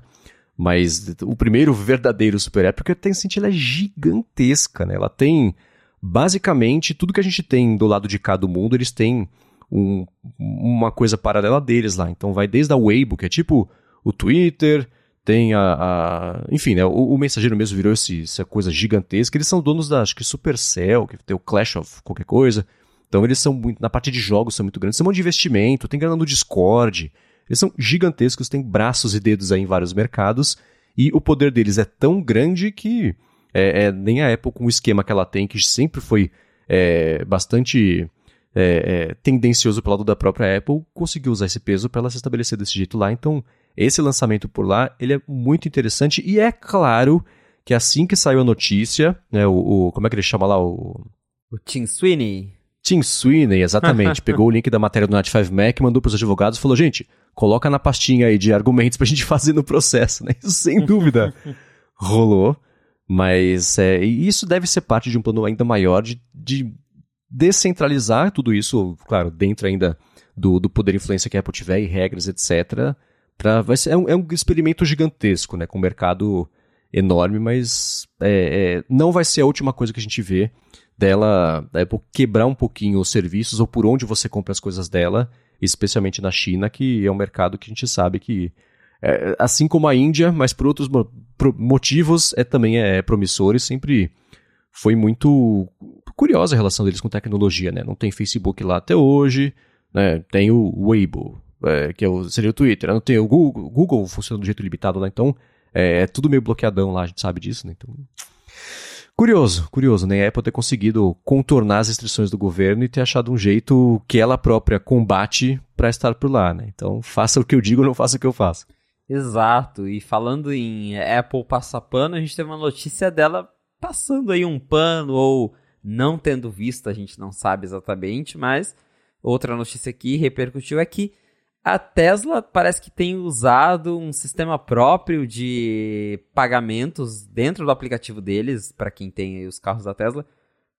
Mas o primeiro verdadeiro super app, porque tem sentido, ela é gigantesca, né? Ela tem basicamente tudo que a gente tem do lado de cá do mundo, eles têm um, uma coisa paralela deles lá. Então vai desde a Weibo, que é tipo o Twitter, tem a. a enfim, né, o, o, mensageiro mesmo virou esse, essa coisa gigantesca. Eles são donos da, acho que Supercell, que tem o Clash of qualquer coisa. Então eles são muito. Na parte de jogos são muito grandes. Tem um monte de investimento, tem grana no Discord. Eles são gigantescos, têm braços e dedos aí em vários mercados. E o poder deles é tão grande que é, é, nem a Apple, com o esquema que ela tem, que sempre foi é, bastante é, é, tendencioso pelo lado da própria Apple, conseguiu usar esse peso para ela se estabelecer desse jeito lá. Então, esse lançamento por lá, ele é muito interessante. E é claro que assim que saiu a notícia, né, o, o como é que ele chama lá? O, o Tim Sweeney. Tim Sweeney, exatamente. Pegou o link da matéria do Night 5 Mac, mandou para os advogados e falou: gente, coloca na pastinha aí de argumentos para a gente fazer no processo, né? Isso sem dúvida rolou. Mas é, isso deve ser parte de um plano ainda maior de, de descentralizar tudo isso, claro, dentro ainda do, do poder e influência que a Apple tiver e regras, etc. Pra, vai ser, é, um, é um experimento gigantesco, né, com um mercado enorme, mas é, é, não vai ser a última coisa que a gente vê dela, da Apple quebrar um pouquinho os serviços ou por onde você compra as coisas dela, especialmente na China, que é um mercado que a gente sabe que é, assim como a Índia, mas por outros motivos, é também é promissor e sempre foi muito curiosa a relação deles com tecnologia, né? Não tem Facebook lá até hoje, né? Tem o Weibo, é, que é o, seria o Twitter, não tem o Google, Google funciona do jeito limitado lá, então é, é, tudo meio bloqueadão lá, a gente sabe disso, né? Então, curioso, curioso, né? A Apple ter conseguido contornar as restrições do governo e ter achado um jeito que ela própria combate para estar por lá, né? Então, faça o que eu digo, não faça o que eu faço. Exato, e falando em Apple passar pano, a gente teve uma notícia dela passando aí um pano ou não tendo visto, a gente não sabe exatamente, mas outra notícia que repercutiu é que a Tesla parece que tem usado um sistema próprio de pagamentos dentro do aplicativo deles, para quem tem os carros da Tesla,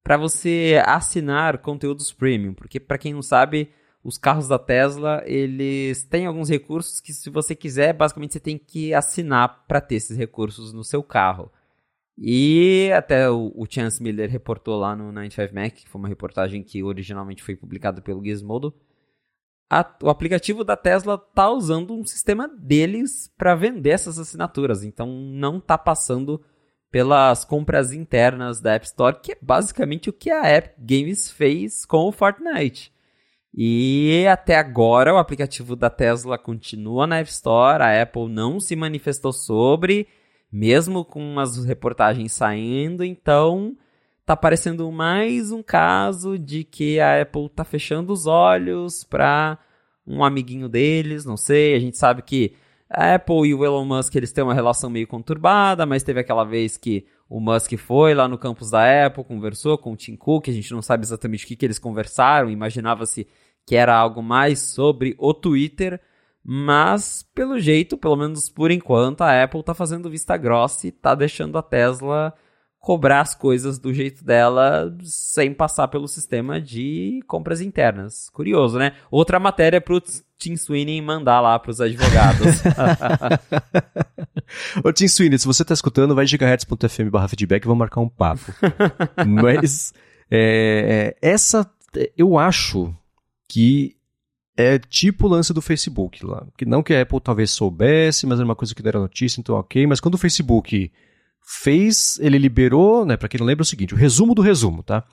para você assinar conteúdos premium, porque para quem não sabe, os carros da Tesla, eles têm alguns recursos que se você quiser, basicamente você tem que assinar para ter esses recursos no seu carro. E até o, Chance Miller reportou lá no 95 Mac, que foi uma reportagem que originalmente foi publicada pelo Gizmodo, a, o aplicativo da Tesla está usando um sistema deles para vender essas assinaturas, então não está passando pelas compras internas da App Store, que é basicamente o que a App Games fez com o Fortnite. E até agora o aplicativo da Tesla continua na App Store, a Apple não se manifestou sobre, mesmo com umas reportagens saindo, então tá parecendo mais um caso de que a Apple tá fechando os olhos para um amiguinho deles, não sei, a gente sabe que a Apple e o Elon Musk eles têm uma relação meio conturbada, mas teve aquela vez que o Musk foi lá no campus da Apple, conversou com o Tim Cook, a gente não sabe exatamente o que, que eles conversaram, imaginava-se que era algo mais sobre o Twitter, mas pelo jeito, pelo menos por enquanto, a Apple está fazendo vista grossa e está deixando a Tesla cobrar as coisas do jeito dela sem passar pelo sistema de compras internas. Curioso, né? Outra matéria para o Tim Sweeney mandar lá para os advogados. Ô Tim Sweeney, se você está escutando, vai gigahertz.fm barra feedback e vamos marcar um papo. Mas é, é, essa, eu acho que é tipo o lance do Facebook lá. Que não que a Apple talvez soubesse, mas era uma coisa que deram notícia, então ok. Mas quando o Facebook fez, ele liberou, né? Para quem não lembra, é o seguinte: o resumo do resumo, tá?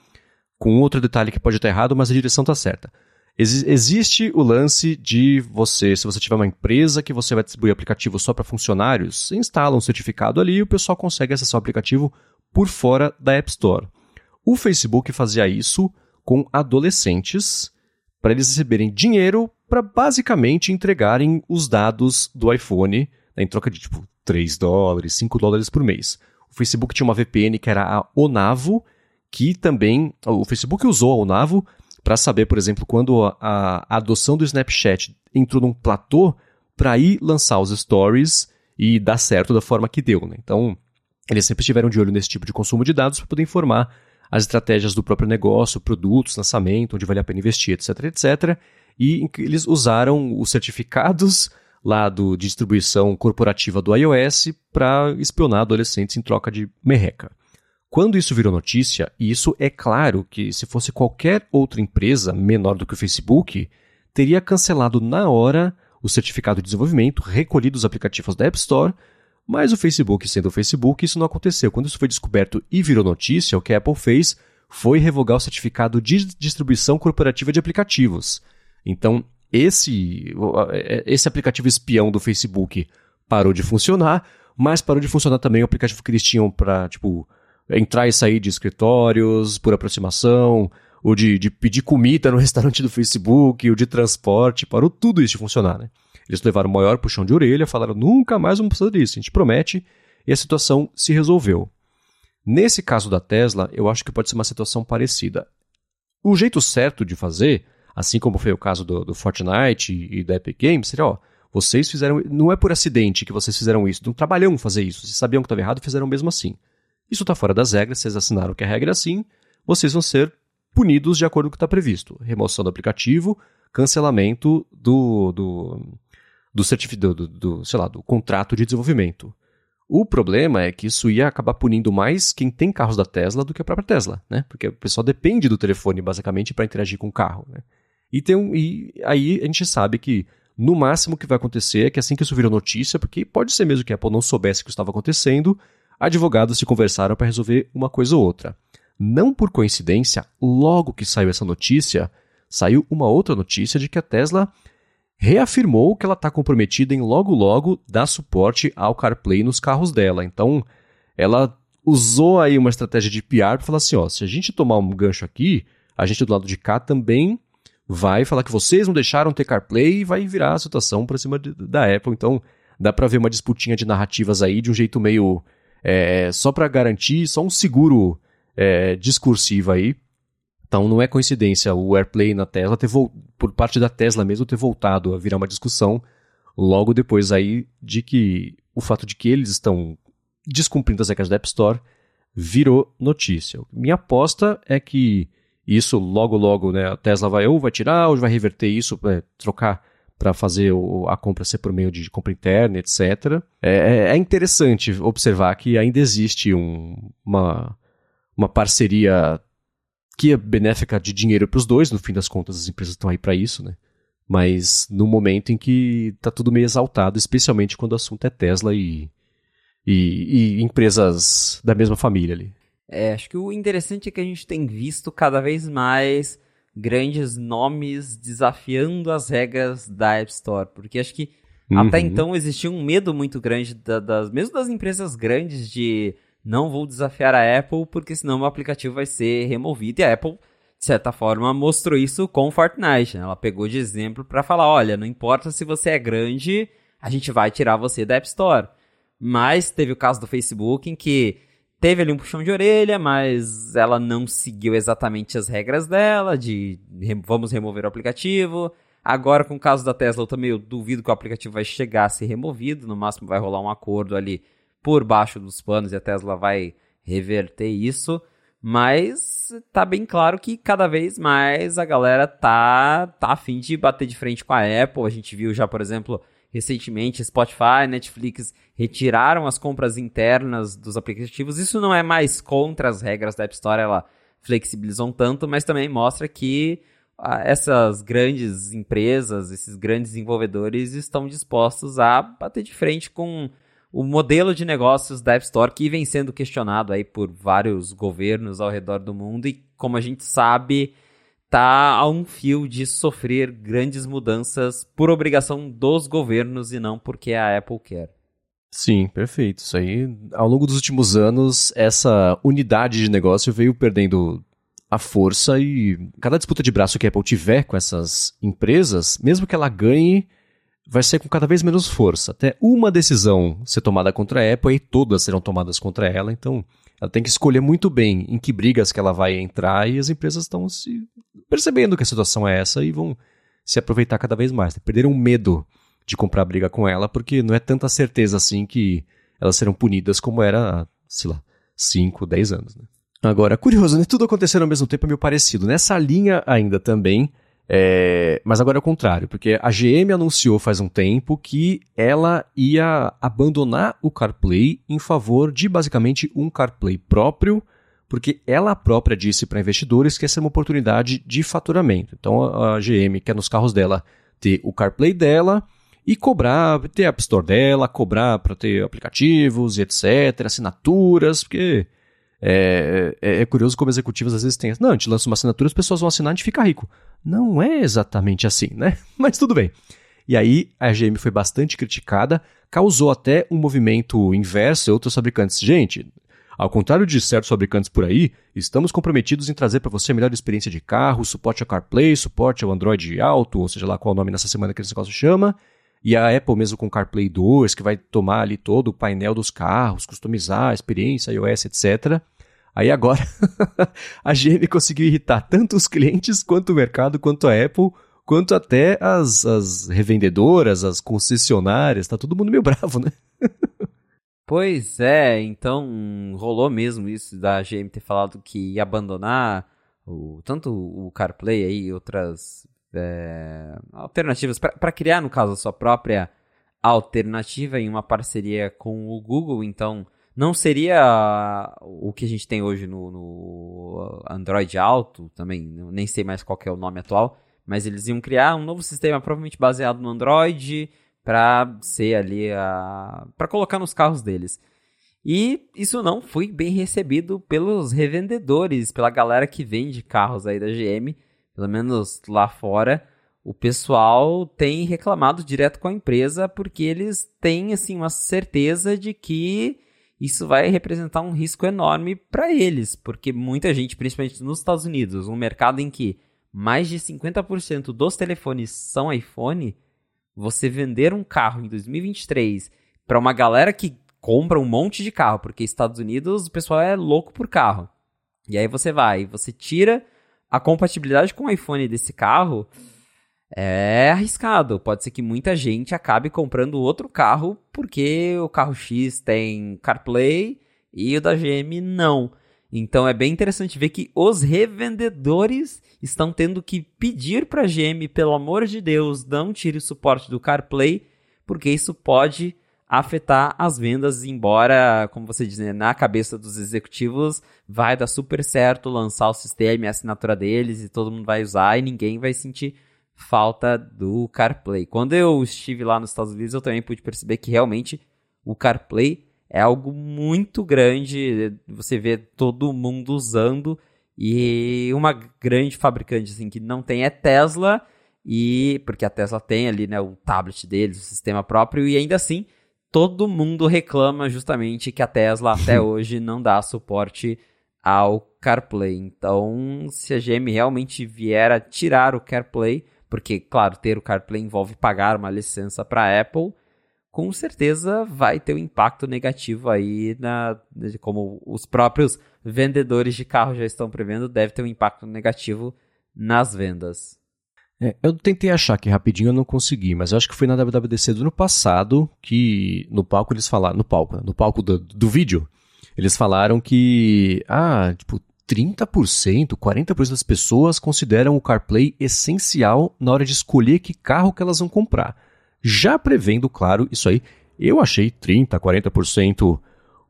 Com outro detalhe que pode estar errado, mas a direção está certa. Ex existe o lance de você, se você tiver uma empresa que você vai distribuir aplicativo só para funcionários, você instala um certificado ali e o pessoal consegue acessar o aplicativo por fora da App Store. O Facebook fazia isso com adolescentes para eles receberem dinheiro para basicamente entregarem os dados do iPhone né, em troca de tipo 3 dólares, 5 dólares por mês. O Facebook tinha uma VPN que era a Onavo, que também. O Facebook usou a Onavo para saber, por exemplo, quando a, a, adoção do Snapchat entrou num platô para ir lançar os stories e dar certo da forma que deu. Né? Então, eles sempre estiveram de olho nesse tipo de consumo de dados para poder informar as estratégias do próprio negócio, produtos, lançamento, onde vale a pena investir, etc, etc. E eles usaram os certificados lá do, de distribuição corporativa do iOS para espionar adolescentes em troca de merreca. Quando isso virou notícia, e isso é claro que se fosse qualquer outra empresa menor do que o Facebook, teria cancelado na hora o certificado de desenvolvimento, recolhido os aplicativos da App Store mas o Facebook, sendo o Facebook, isso não aconteceu. Quando isso foi descoberto e virou notícia, o que a Apple fez foi revogar o certificado de distribuição corporativa de aplicativos. Então, esse, é, esse aplicativo espião do Facebook parou de funcionar, mas parou de funcionar também o aplicativo que eles tinham para, tipo, entrar e sair de escritórios por aproximação, o de, de pedir comida no restaurante do Facebook, o de transporte, parou tudo isso de funcionar, né? Eles levaram o maior puxão de orelha, falaram nunca mais vamos precisar disso, a gente promete, e a situação se resolveu. Nesse caso da Tesla, eu acho que pode ser uma situação parecida. O jeito certo de fazer, assim como foi o caso do, do Fortnite e, da Epic Games, seria, ó, vocês fizeram, não é por acidente que vocês fizeram isso, não trabalham fazer isso, vocês sabiam que estava errado e fizeram mesmo assim. Isso está fora das regras, vocês assinaram que a regra é assim, vocês vão ser punidos de acordo com o que está previsto. Remoção do aplicativo, cancelamento do, do, do certificado, do, do, sei lá, do contrato de desenvolvimento. O problema é que isso ia acabar punindo mais quem tem carros da Tesla do que a própria Tesla, né? Porque o pessoal depende do telefone basicamente para interagir com o carro, né? E, tem um, e aí a gente sabe que no máximo o que vai acontecer é que assim que isso virou notícia, porque pode ser mesmo que a Apple não soubesse o que estava acontecendo, advogados se conversaram para resolver uma coisa ou outra. Não por coincidência, logo que saiu essa notícia, saiu uma outra notícia de que a Tesla reafirmou que ela está comprometida em logo logo dar suporte ao CarPlay nos carros dela. Então, ela usou aí uma estratégia de PR para falar assim, ó, se a gente tomar um gancho aqui, a gente do lado de cá também vai falar que vocês não deixaram ter CarPlay e vai virar a situação para cima de, da Apple. Então, dá para ver uma disputinha de narrativas aí de um jeito meio é, só para garantir, só um seguro é, discursivo aí então não é coincidência o AirPlay na Tesla ter por parte da Tesla mesmo ter voltado a virar uma discussão logo depois aí de que o fato de que eles estão descumprindo as regras da App Store virou notícia. Minha aposta é que isso logo logo, né, a Tesla vai ou vai tirar ou vai reverter isso, é, trocar para fazer o, a compra ser por meio de compra interna, etc. É, é, é interessante observar que ainda existe um, uma, uma parceria que é benéfica de dinheiro para os dois, no fim das contas as empresas estão aí para isso, né? Mas no momento em que tá tudo meio exaltado, especialmente quando o assunto é Tesla e, e, e empresas da mesma família ali. É, acho que o interessante é que a gente tem visto cada vez mais grandes nomes desafiando as regras da App Store, porque acho que uhum. até então existia um medo muito grande da, das mesmo das empresas grandes de não vou desafiar a Apple porque senão o aplicativo vai ser removido e a Apple de certa forma mostrou isso com Fortnite, né? ela pegou de exemplo para falar, olha, não importa se você é grande, a gente vai tirar você da App Store. Mas teve o caso do Facebook em que teve ali um puxão de orelha, mas ela não seguiu exatamente as regras dela, de vamos remover o aplicativo. Agora, com o caso da Tesla, eu também eu duvido que o aplicativo vai chegar a ser removido. No máximo, vai rolar um acordo ali por baixo dos panos e a Tesla vai reverter isso. Mas tá bem claro que cada vez mais a galera tá, tá afim de bater de frente com a Apple. A gente viu já, por exemplo, recentemente Spotify, Netflix retiraram as compras internas dos aplicativos. Isso não é mais contra as regras da App Store, ela flexibilizou um tanto, mas também mostra que ah, essas grandes empresas, esses grandes desenvolvedores estão dispostos a bater de frente com o modelo de negócios da App Store que vem sendo questionado aí por vários governos ao redor do mundo e como a gente sabe, está a um fio de sofrer grandes mudanças por obrigação dos governos e não porque a Apple quer. Sim, perfeito. Isso aí, ao longo dos últimos anos, essa unidade de negócio veio perdendo a força e cada disputa de braço que a Apple tiver com essas empresas, mesmo que ela ganhe, vai ser com cada vez menos força. Até uma decisão ser tomada contra a Apple e todas serão tomadas contra ela, então ela tem que escolher muito bem em que brigas que ela vai entrar e as empresas estão se percebendo que a situação é essa e vão se aproveitar cada vez mais. Perderam o medo de comprar briga com ela, porque não é tanta certeza assim que elas serão punidas como era, sei lá, 5, 10 anos. Né? Agora, curioso, né? Tudo acontecendo ao mesmo tempo é meio parecido. Nessa linha ainda também, é... mas agora é o contrário, porque a GM anunciou faz um tempo que ela ia abandonar o CarPlay em favor de basicamente um CarPlay próprio, porque ela própria disse para investidores que essa é uma oportunidade de faturamento. Então a GM quer nos carros dela ter o CarPlay dela e cobrar, ter a App Store dela, cobrar para ter aplicativos etc, assinaturas, porque é, é, é, curioso como executivos às vezes têm. Não, a gente lança uma assinatura, as pessoas vão assinar a gente fica rico. Não é exatamente assim, né? Mas tudo bem. E aí a GM foi bastante criticada, causou até um movimento inverso em outros fabricantes. Gente, ao contrário de certos fabricantes por aí, estamos comprometidos em trazer para você a melhor experiência de carro, suporte ao CarPlay, suporte ao Android Auto, ou seja lá qual o nome nessa semana que esse negócio chama, e a Apple mesmo com CarPlay 2, que vai tomar ali todo o painel dos carros, customizar a experiência, iOS, etc. Aí agora a GM conseguiu irritar tanto os clientes, quanto o mercado, quanto a Apple, quanto até as, as revendedoras, as concessionárias, tá todo mundo meio bravo, né? pois é, então rolou mesmo isso da GM ter falado que ia abandonar o, tanto o CarPlay aí, outras é, alternativas para criar, no caso, a sua própria alternativa em uma parceria com o Google. Então, não seria o que a gente tem hoje no, no Android Auto, também, nem sei mais qual é o nome atual, mas eles iam criar um novo sistema, provavelmente baseado no Android, para ser ali a. para colocar nos carros deles. E isso não foi bem recebido pelos revendedores, pela galera que vende carros aí da GM pelo menos lá fora, o pessoal tem reclamado direto com a empresa porque eles têm assim uma certeza de que isso vai representar um risco enorme para eles, porque muita gente, principalmente nos Estados Unidos, um mercado em que mais de 50% dos telefones são iPhone, você vender um carro em 2023 para uma galera que compra um monte de carro, porque Estados Unidos o pessoal é louco por carro. E aí você vai, você tira a compatibilidade com o iPhone desse carro é arriscado. Pode ser que muita gente acabe comprando outro carro porque o carro X tem CarPlay e o da GM não. Então é bem interessante ver que os revendedores estão tendo que pedir para a GM, pelo amor de Deus, não tire o suporte do CarPlay, porque isso pode afetar as vendas, embora, como você diz, né, na cabeça dos executivos vai dar super certo lançar o sistema e a assinatura deles e todo mundo vai usar e ninguém vai sentir falta do CarPlay. Quando eu estive lá nos Estados Unidos, eu também pude perceber que realmente o CarPlay é algo muito grande, você vê todo mundo usando E uma grande fabricante assim que não tem é Tesla, e porque a Tesla tem ali, né, o tablet deles, o sistema próprio e ainda assim todo mundo reclama justamente que a Tesla até hoje não dá suporte ao CarPlay. Então, se a GM realmente vier a tirar o CarPlay, porque claro, ter o CarPlay envolve pagar uma licença para a Apple, com certeza vai ter um impacto negativo aí na como os próprios vendedores de carro já estão prevendo, deve ter um impacto negativo nas vendas. É, eu tentei achar aqui rapidinho, eu não consegui, mas acho que foi na WWDC do ano passado que no palco eles falaram, no palco, no palco do, do vídeo, eles falaram que, ah, tipo, 30%, 40% das pessoas consideram o CarPlay essencial na hora de escolher que carro que elas vão comprar já prevendo, claro, isso aí. Eu achei 30%, 40%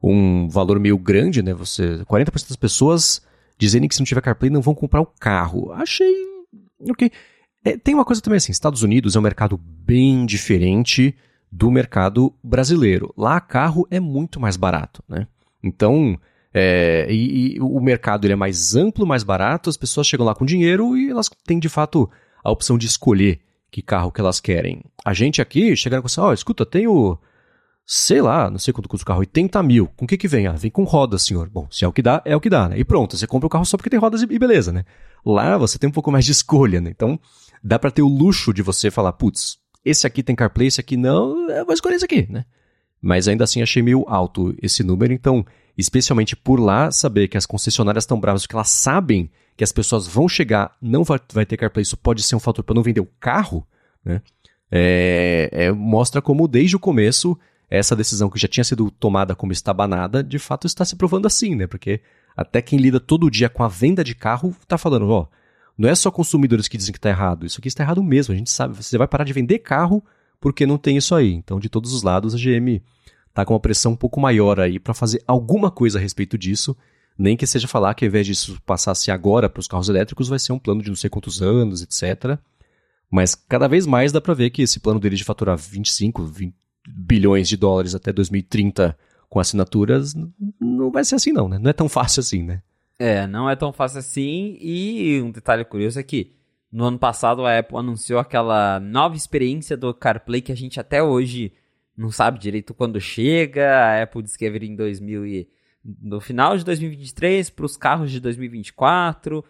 um valor meio grande, né? Você, 40% das pessoas dizendo que se não tiver CarPlay não vão comprar o carro. Achei ok. É, tem uma coisa também assim, Estados Unidos é um mercado bem diferente do mercado brasileiro. Lá carro é muito mais barato, né? Então, é, e, e, o mercado ele é mais amplo, mais barato, as pessoas chegam lá com dinheiro e elas têm de fato a opção de escolher que carro que elas querem. A gente aqui chegando com assim, ó, oh, escuta, tenho, sei lá, não sei quanto custa o carro, 80 mil. Com o que que vem? Ah, vem com rodas, senhor. Bom, se é o que dá, é o que dá, né? E pronto, você compra o carro só porque tem rodas e beleza, né? Lá você tem um pouco mais de escolha, né? Então, dá para ter o luxo de você falar, putz, esse aqui tem CarPlay, esse aqui não, eu vou escolher esse aqui, né? Mas ainda assim achei meio alto esse número, então, especialmente por lá, saber que as concessionárias estão bravas porque elas sabem que as pessoas vão chegar, não vai, vai ter CarPlay, isso pode ser um fator para não vender o carro, né? É, é, mostra como desde o começo essa decisão que já tinha sido tomada como estabanada, de fato está se provando assim, né? Porque até quem lida todo dia com a venda de carro está falando, ó, não é só consumidores que dizem que está errado, isso aqui está errado mesmo, a gente sabe, você vai parar de vender carro porque não tem isso aí. Então, de todos os lados, a GM está com uma pressão um pouco maior aí para fazer alguma coisa a respeito disso, nem que seja falar que ao invés disso passasse agora para os carros elétricos, vai ser um plano de não sei quantos anos, etc. Mas cada vez mais dá para ver que esse plano dele de faturar 25 20 bilhões de dólares até 2030 com assinaturas não vai ser assim não, né? Não é tão fácil assim, né? É, não é tão fácil assim. E um detalhe curioso é que no ano passado a Apple anunciou aquela nova experiência do CarPlay que a gente até hoje não sabe direito quando chega. A Apple disse que ia vir em 2000 e no final de 2023 para os carros de 2024.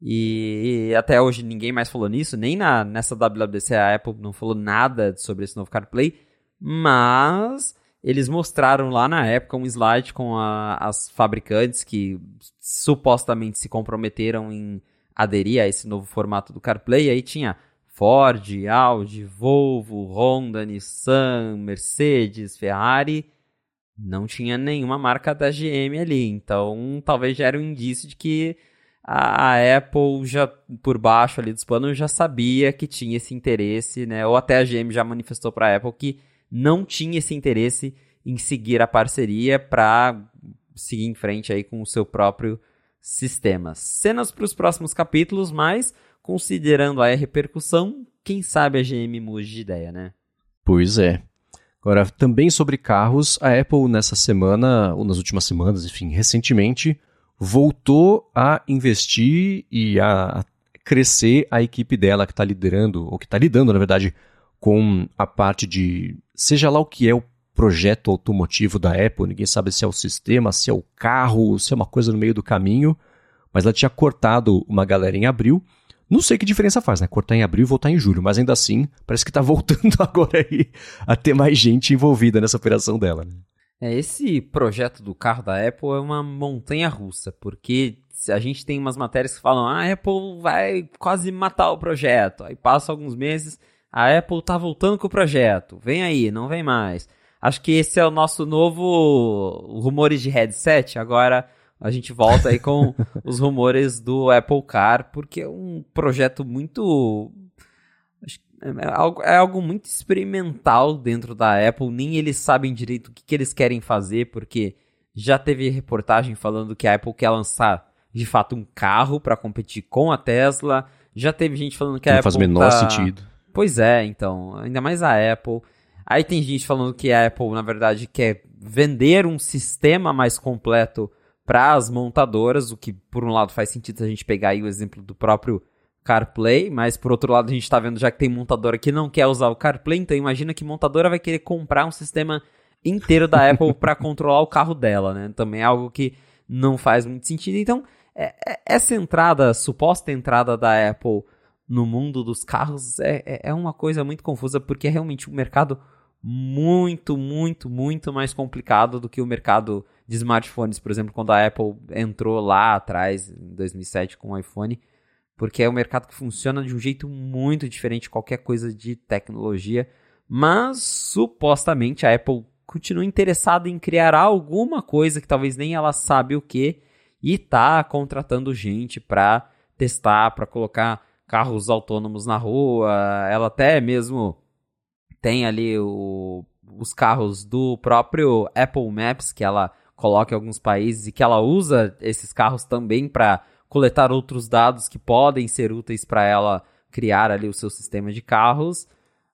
E, e, até hoje ninguém mais falou nisso, nem na, nessa WWDC a Apple não falou nada sobre esse novo CarPlay, mas eles mostraram lá na época um slide com a, as fabricantes que supostamente se comprometeram em aderir a esse novo formato do CarPlay. Aí tinha Ford, Audi, Volvo, Honda, Nissan, Mercedes, Ferrari. Não tinha nenhuma marca da GM ali, então talvez já era um indício de que a, Apple já por baixo ali dos panos já sabia que tinha esse interesse, né? Ou até a GM já manifestou para a Apple que não tinha esse interesse em seguir a parceria para seguir em frente aí com o seu próprio sistema. Cenas para os próximos capítulos, mas considerando a repercussão, quem sabe a GM mude de ideia, né? Pois é. Agora, também sobre carros, a Apple nessa semana, ou nas últimas semanas, enfim, recentemente, voltou a investir e a crescer a equipe dela que está liderando, ou que está lidando, na verdade, com a parte de, seja lá o que é o projeto automotivo da Apple, ninguém sabe se é o sistema, se é o carro, se é uma coisa no meio do caminho, mas ela tinha cortado uma galera em abril. Não sei que diferença faz, né? Cortar em abril e voltar em julho, mas ainda assim, parece que está voltando agora aí a ter mais gente envolvida nessa operação dela. Né? É, esse projeto do carro da Apple é uma montanha russa, porque a gente tem umas matérias que falam, ah, a Apple vai quase matar o projeto. Aí passa alguns meses, a Apple tá voltando com o projeto. Vem aí, não vem mais. Acho que esse é o nosso novo rumores de headset. Agora a gente volta aí com os rumores do Apple Car, porque é um projeto muito é algo, é algo muito experimental dentro da Apple, nem eles sabem direito o que, que eles querem fazer, porque já teve reportagem falando que a Apple quer lançar de fato um carro para competir com a Tesla. Já teve gente falando que a Não Apple. faz o menor tá... sentido. Pois é, então. Ainda mais a Apple. Aí tem gente falando que a Apple, na verdade, quer vender um sistema mais completo para as montadoras, o que por um lado faz sentido se a gente pegar aí o exemplo do próprio CarPlay, mas por outro lado a gente está vendo já que tem montadora que não quer usar o CarPlay, então imagina que montadora vai querer comprar um sistema inteiro da Apple para controlar o carro dela, né? Também é algo que não faz muito sentido. Então, é, é, essa entrada, suposta entrada da Apple no mundo dos carros é, é, é uma coisa muito confusa, porque é realmente um mercado muito, muito, muito mais complicado do que o mercado de smartphones, por exemplo, quando a Apple entrou lá atrás, em 2007, com o iPhone porque é um mercado que funciona de um jeito muito diferente de qualquer coisa de tecnologia, mas supostamente a Apple continua interessada em criar alguma coisa que talvez nem ela sabe o que e tá contratando gente para testar, para colocar carros autônomos na rua. Ela até mesmo tem ali o, os carros do próprio Apple Maps que ela coloca em alguns países e que ela usa esses carros também para coletar outros dados que podem ser úteis para ela criar ali o seu sistema de carros.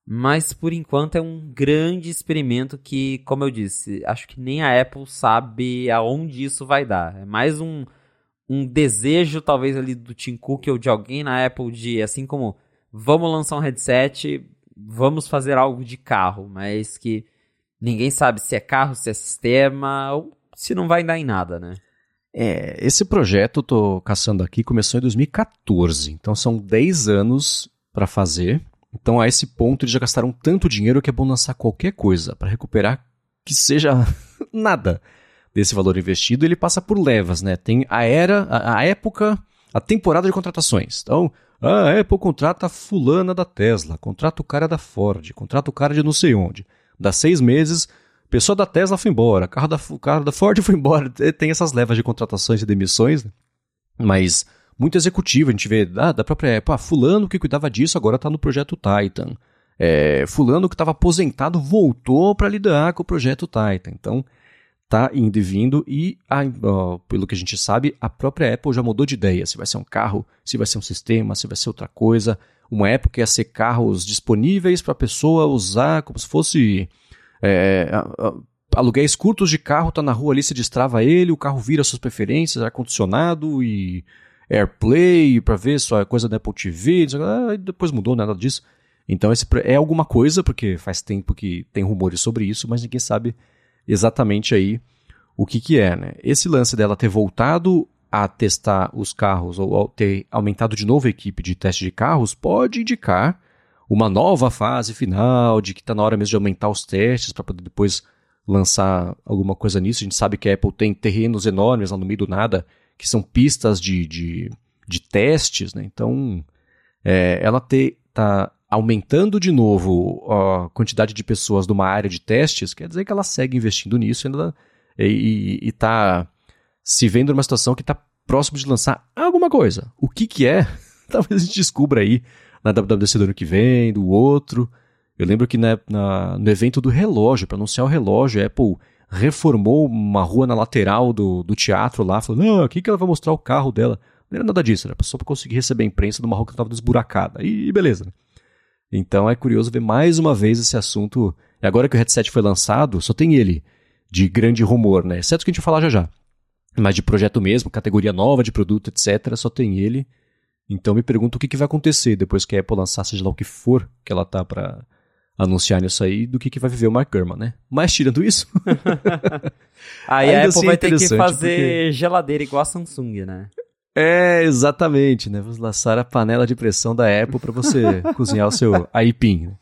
Mas por enquanto é um grande experimento que, como eu disse, acho que nem a Apple sabe aonde isso vai dar. É mais um, um desejo, talvez, ali do Tim Cook ou de alguém na Apple de, assim como vamos lançar um headset, vamos fazer algo de carro, mas que ninguém sabe se é carro, se é sistema, ou se não vai dar em nada, né? É, esse projeto, tô caçando aqui, começou em 2014, então são 10 anos para fazer. Então a esse ponto eles já gastaram tanto dinheiro que é bom lançar qualquer coisa para recuperar que seja nada desse valor investido. Ele passa por levas, né? Tem a era, a, a época, a temporada de contratações. Então, a Apple contrata a fulana da Tesla, contrata o cara da Ford, contrata o cara de não sei onde. Dá seis meses, pessoa da Tesla foi embora, carro da, carro da Ford foi embora. Tem essas levas de contratações e demissões, né? mas muito executivo. A gente vê da, da própria Apple, ah, fulano que cuidava disso agora está no projeto Titan. É, fulano que estava aposentado voltou para lidar com o projeto Titan. Então, tá indo e vindo e, ó, pelo que a gente sabe, a própria Apple já mudou de ideia. Se vai ser um carro, se vai ser um sistema, se vai ser outra coisa. Uma época ia ser carros disponíveis para a pessoa usar como se fosse é, aluguéis curtos de carro, tá na rua ali, se destrava ele, o carro vira suas preferências, ar-condicionado e AirPlay para ver sua coisa da Apple TV, depois mudou nada disso. Então esse é alguma coisa, porque faz tempo que tem rumores sobre isso, mas ninguém sabe exatamente aí o que, que é. Né? Esse lance dela ter voltado a testar os carros, ou ter aumentado de novo a equipe de teste de carros, pode indicar uma nova fase final, de que está na hora mesmo de aumentar os testes para poder depois lançar alguma coisa nisso. A gente sabe que a Apple tem terrenos enormes lá no meio do nada, que são pistas de, de, de testes, né? Então, é, ela está aumentando de novo a quantidade de pessoas numa área de testes, quer dizer que ela segue investindo nisso ainda, e está se vendo numa situação que está próximo de lançar alguma coisa. O que, que é? Talvez a gente descubra aí na WWDC do ano que vem, do outro. Eu lembro que na, na no evento do relógio, para anunciar o relógio, a Apple reformou uma rua na lateral do, do teatro lá, falando, não, aqui que ela vai mostrar o carro dela. Não era nada disso, era só para conseguir receber a imprensa numa rua que estava desburacada. E, e beleza. Né? Então é curioso ver mais uma vez esse assunto. E agora que o headset foi lançado, só tem ele, de grande rumor, né? Exceto que a gente vai falar já já. Mas de projeto mesmo, categoria nova de produto, etc., só tem ele. Então me pergunto o que, que vai acontecer depois que a Apple lançar, seja lá o que for que ela tá para anunciar nisso aí, do que, que vai viver o Mark Gurman, né? Mas tirando isso. aí a Apple assim vai é ter que fazer porque... geladeira igual a Samsung, né? É, exatamente, né? Vamos lançar a panela de pressão da Apple para você cozinhar o seu aipim.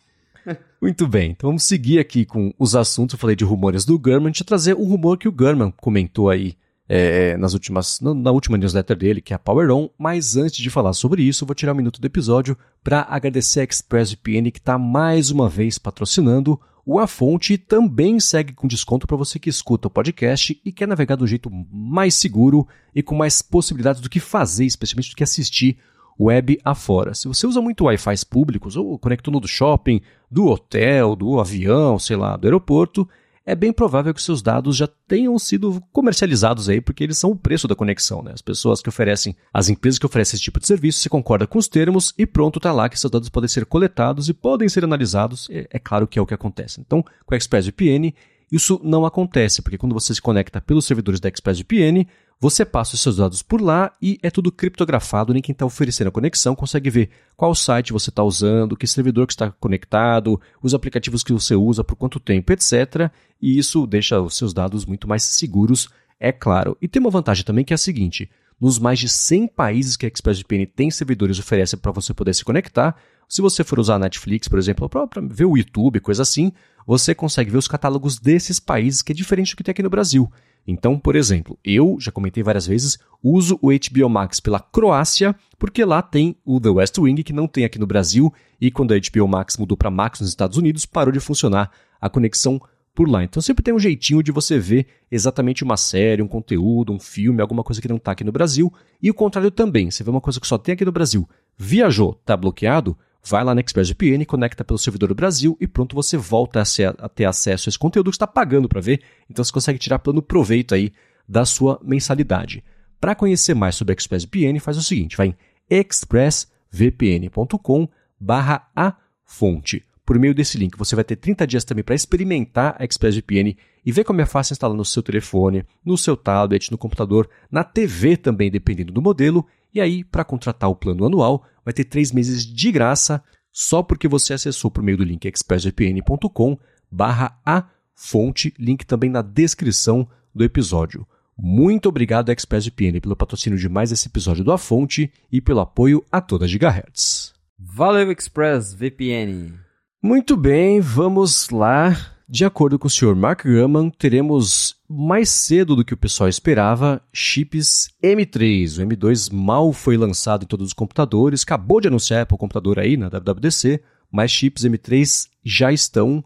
Né? Muito bem, então vamos seguir aqui com os assuntos. Eu falei de rumores do Gurman, deixa eu trazer um rumor que o Gurman comentou aí é, nas últimas, na última newsletter dele, que é a Power On. Mas antes de falar sobre isso, vou tirar um minuto do episódio para agradecer a ExpressVPN que está mais uma vez patrocinando. O A Fonte também segue com desconto para você que escuta o podcast e quer navegar do jeito mais seguro e com mais possibilidades do que fazer, especialmente do que assistir web afora. Se você usa muito Wi-Fi públicos ou conectou no do shopping, do hotel, do avião, sei lá, do aeroporto, é bem provável que seus dados já tenham sido comercializados aí, porque eles são o preço da conexão, né? As pessoas que oferecem, as empresas que oferecem esse tipo de serviço, se concorda com os termos e pronto, tá lá que seus dados podem ser coletados e podem ser analisados. É, é claro que é o que acontece. Então, com a ExpressVPN, Isso não acontece, porque quando você se conecta pelos servidores da ExpressVPN, você passa os seus dados por lá e é tudo criptografado, nem quem está oferecendo a conexão consegue ver qual site você está usando, que servidor que está conectado, os aplicativos que você usa, por quanto tempo, etc. E isso deixa os seus dados muito mais seguros, é claro. E tem uma vantagem também que é a seguinte: nos mais de 100 países que a ExpressVPN tem servidores oferece para você poder se conectar, se você for usar a Netflix, por exemplo, para ver o YouTube, coisa assim, você consegue ver os catálogos desses países, que é diferente do que tem aqui no Brasil. Então, por exemplo, eu, já comentei várias vezes, uso o HBO Max pela Croácia, porque lá tem o The West Wing, que não tem aqui no Brasil, e quando a HBO Max mudou para Max nos Estados Unidos, parou de funcionar a conexão por lá. Então sempre tem um jeitinho de você ver exatamente uma série, um conteúdo, um filme, alguma coisa que não está aqui no Brasil, e o contrário também. Você vê uma coisa que só tem aqui no Brasil, viajou, está bloqueado, Vai lá na ExpressVPN, conecta pelo servidor do Brasil e pronto, você volta a, ser, a ter acesso a esse conteúdo que está pagando para ver. Então você consegue tirar plano proveito aí da sua mensalidade. Para conhecer mais sobre a ExpressVPN, faz o seguinte, vai em expressvpn.com barra a fonte. Por meio desse link, você vai ter 30 dias também para experimentar a ExpressVPN e ver como é fácil instalar no seu telefone, no seu tablet, no computador, na TV também, dependendo do modelo. E aí, para contratar o plano anual, vai ter três meses de graça só porque você acessou por meio do link expressvpn.com barra a fonte, link também na descrição do episódio. Muito obrigado ExpressVPN pelo patrocínio de mais esse episódio do A Fonte e pelo apoio a toda Gigahertz. Valeu ExpressVPN! Muito bem, vamos lá. De acordo com o Sr. Mark Gurman, teremos mais cedo do que o pessoal esperava chips M3. O M2 mal foi lançado em todos os computadores, acabou de anunciar para o computador aí na WWDC, mas chips M3 já estão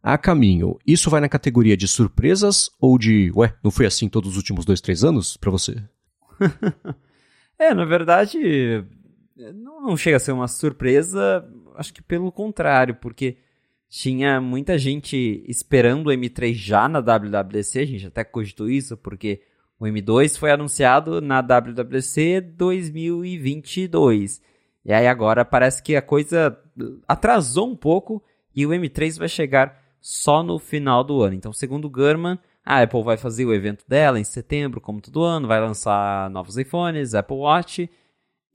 a caminho. Isso vai na categoria de surpresas ou de, ué, não foi assim todos os últimos dois, três anos para você? é, na verdade, não chega a ser uma surpresa, acho que pelo contrário, porque tinha muita gente esperando o M3 já na WWDC, a gente até cogitou isso, porque o M2 foi anunciado na WWDC 2022. E aí agora parece que a coisa atrasou um pouco e o M3 vai chegar só no final do ano. Então, segundo Gurman, a Apple vai fazer o evento dela em setembro, como todo ano, vai lançar novos iPhones, Apple Watch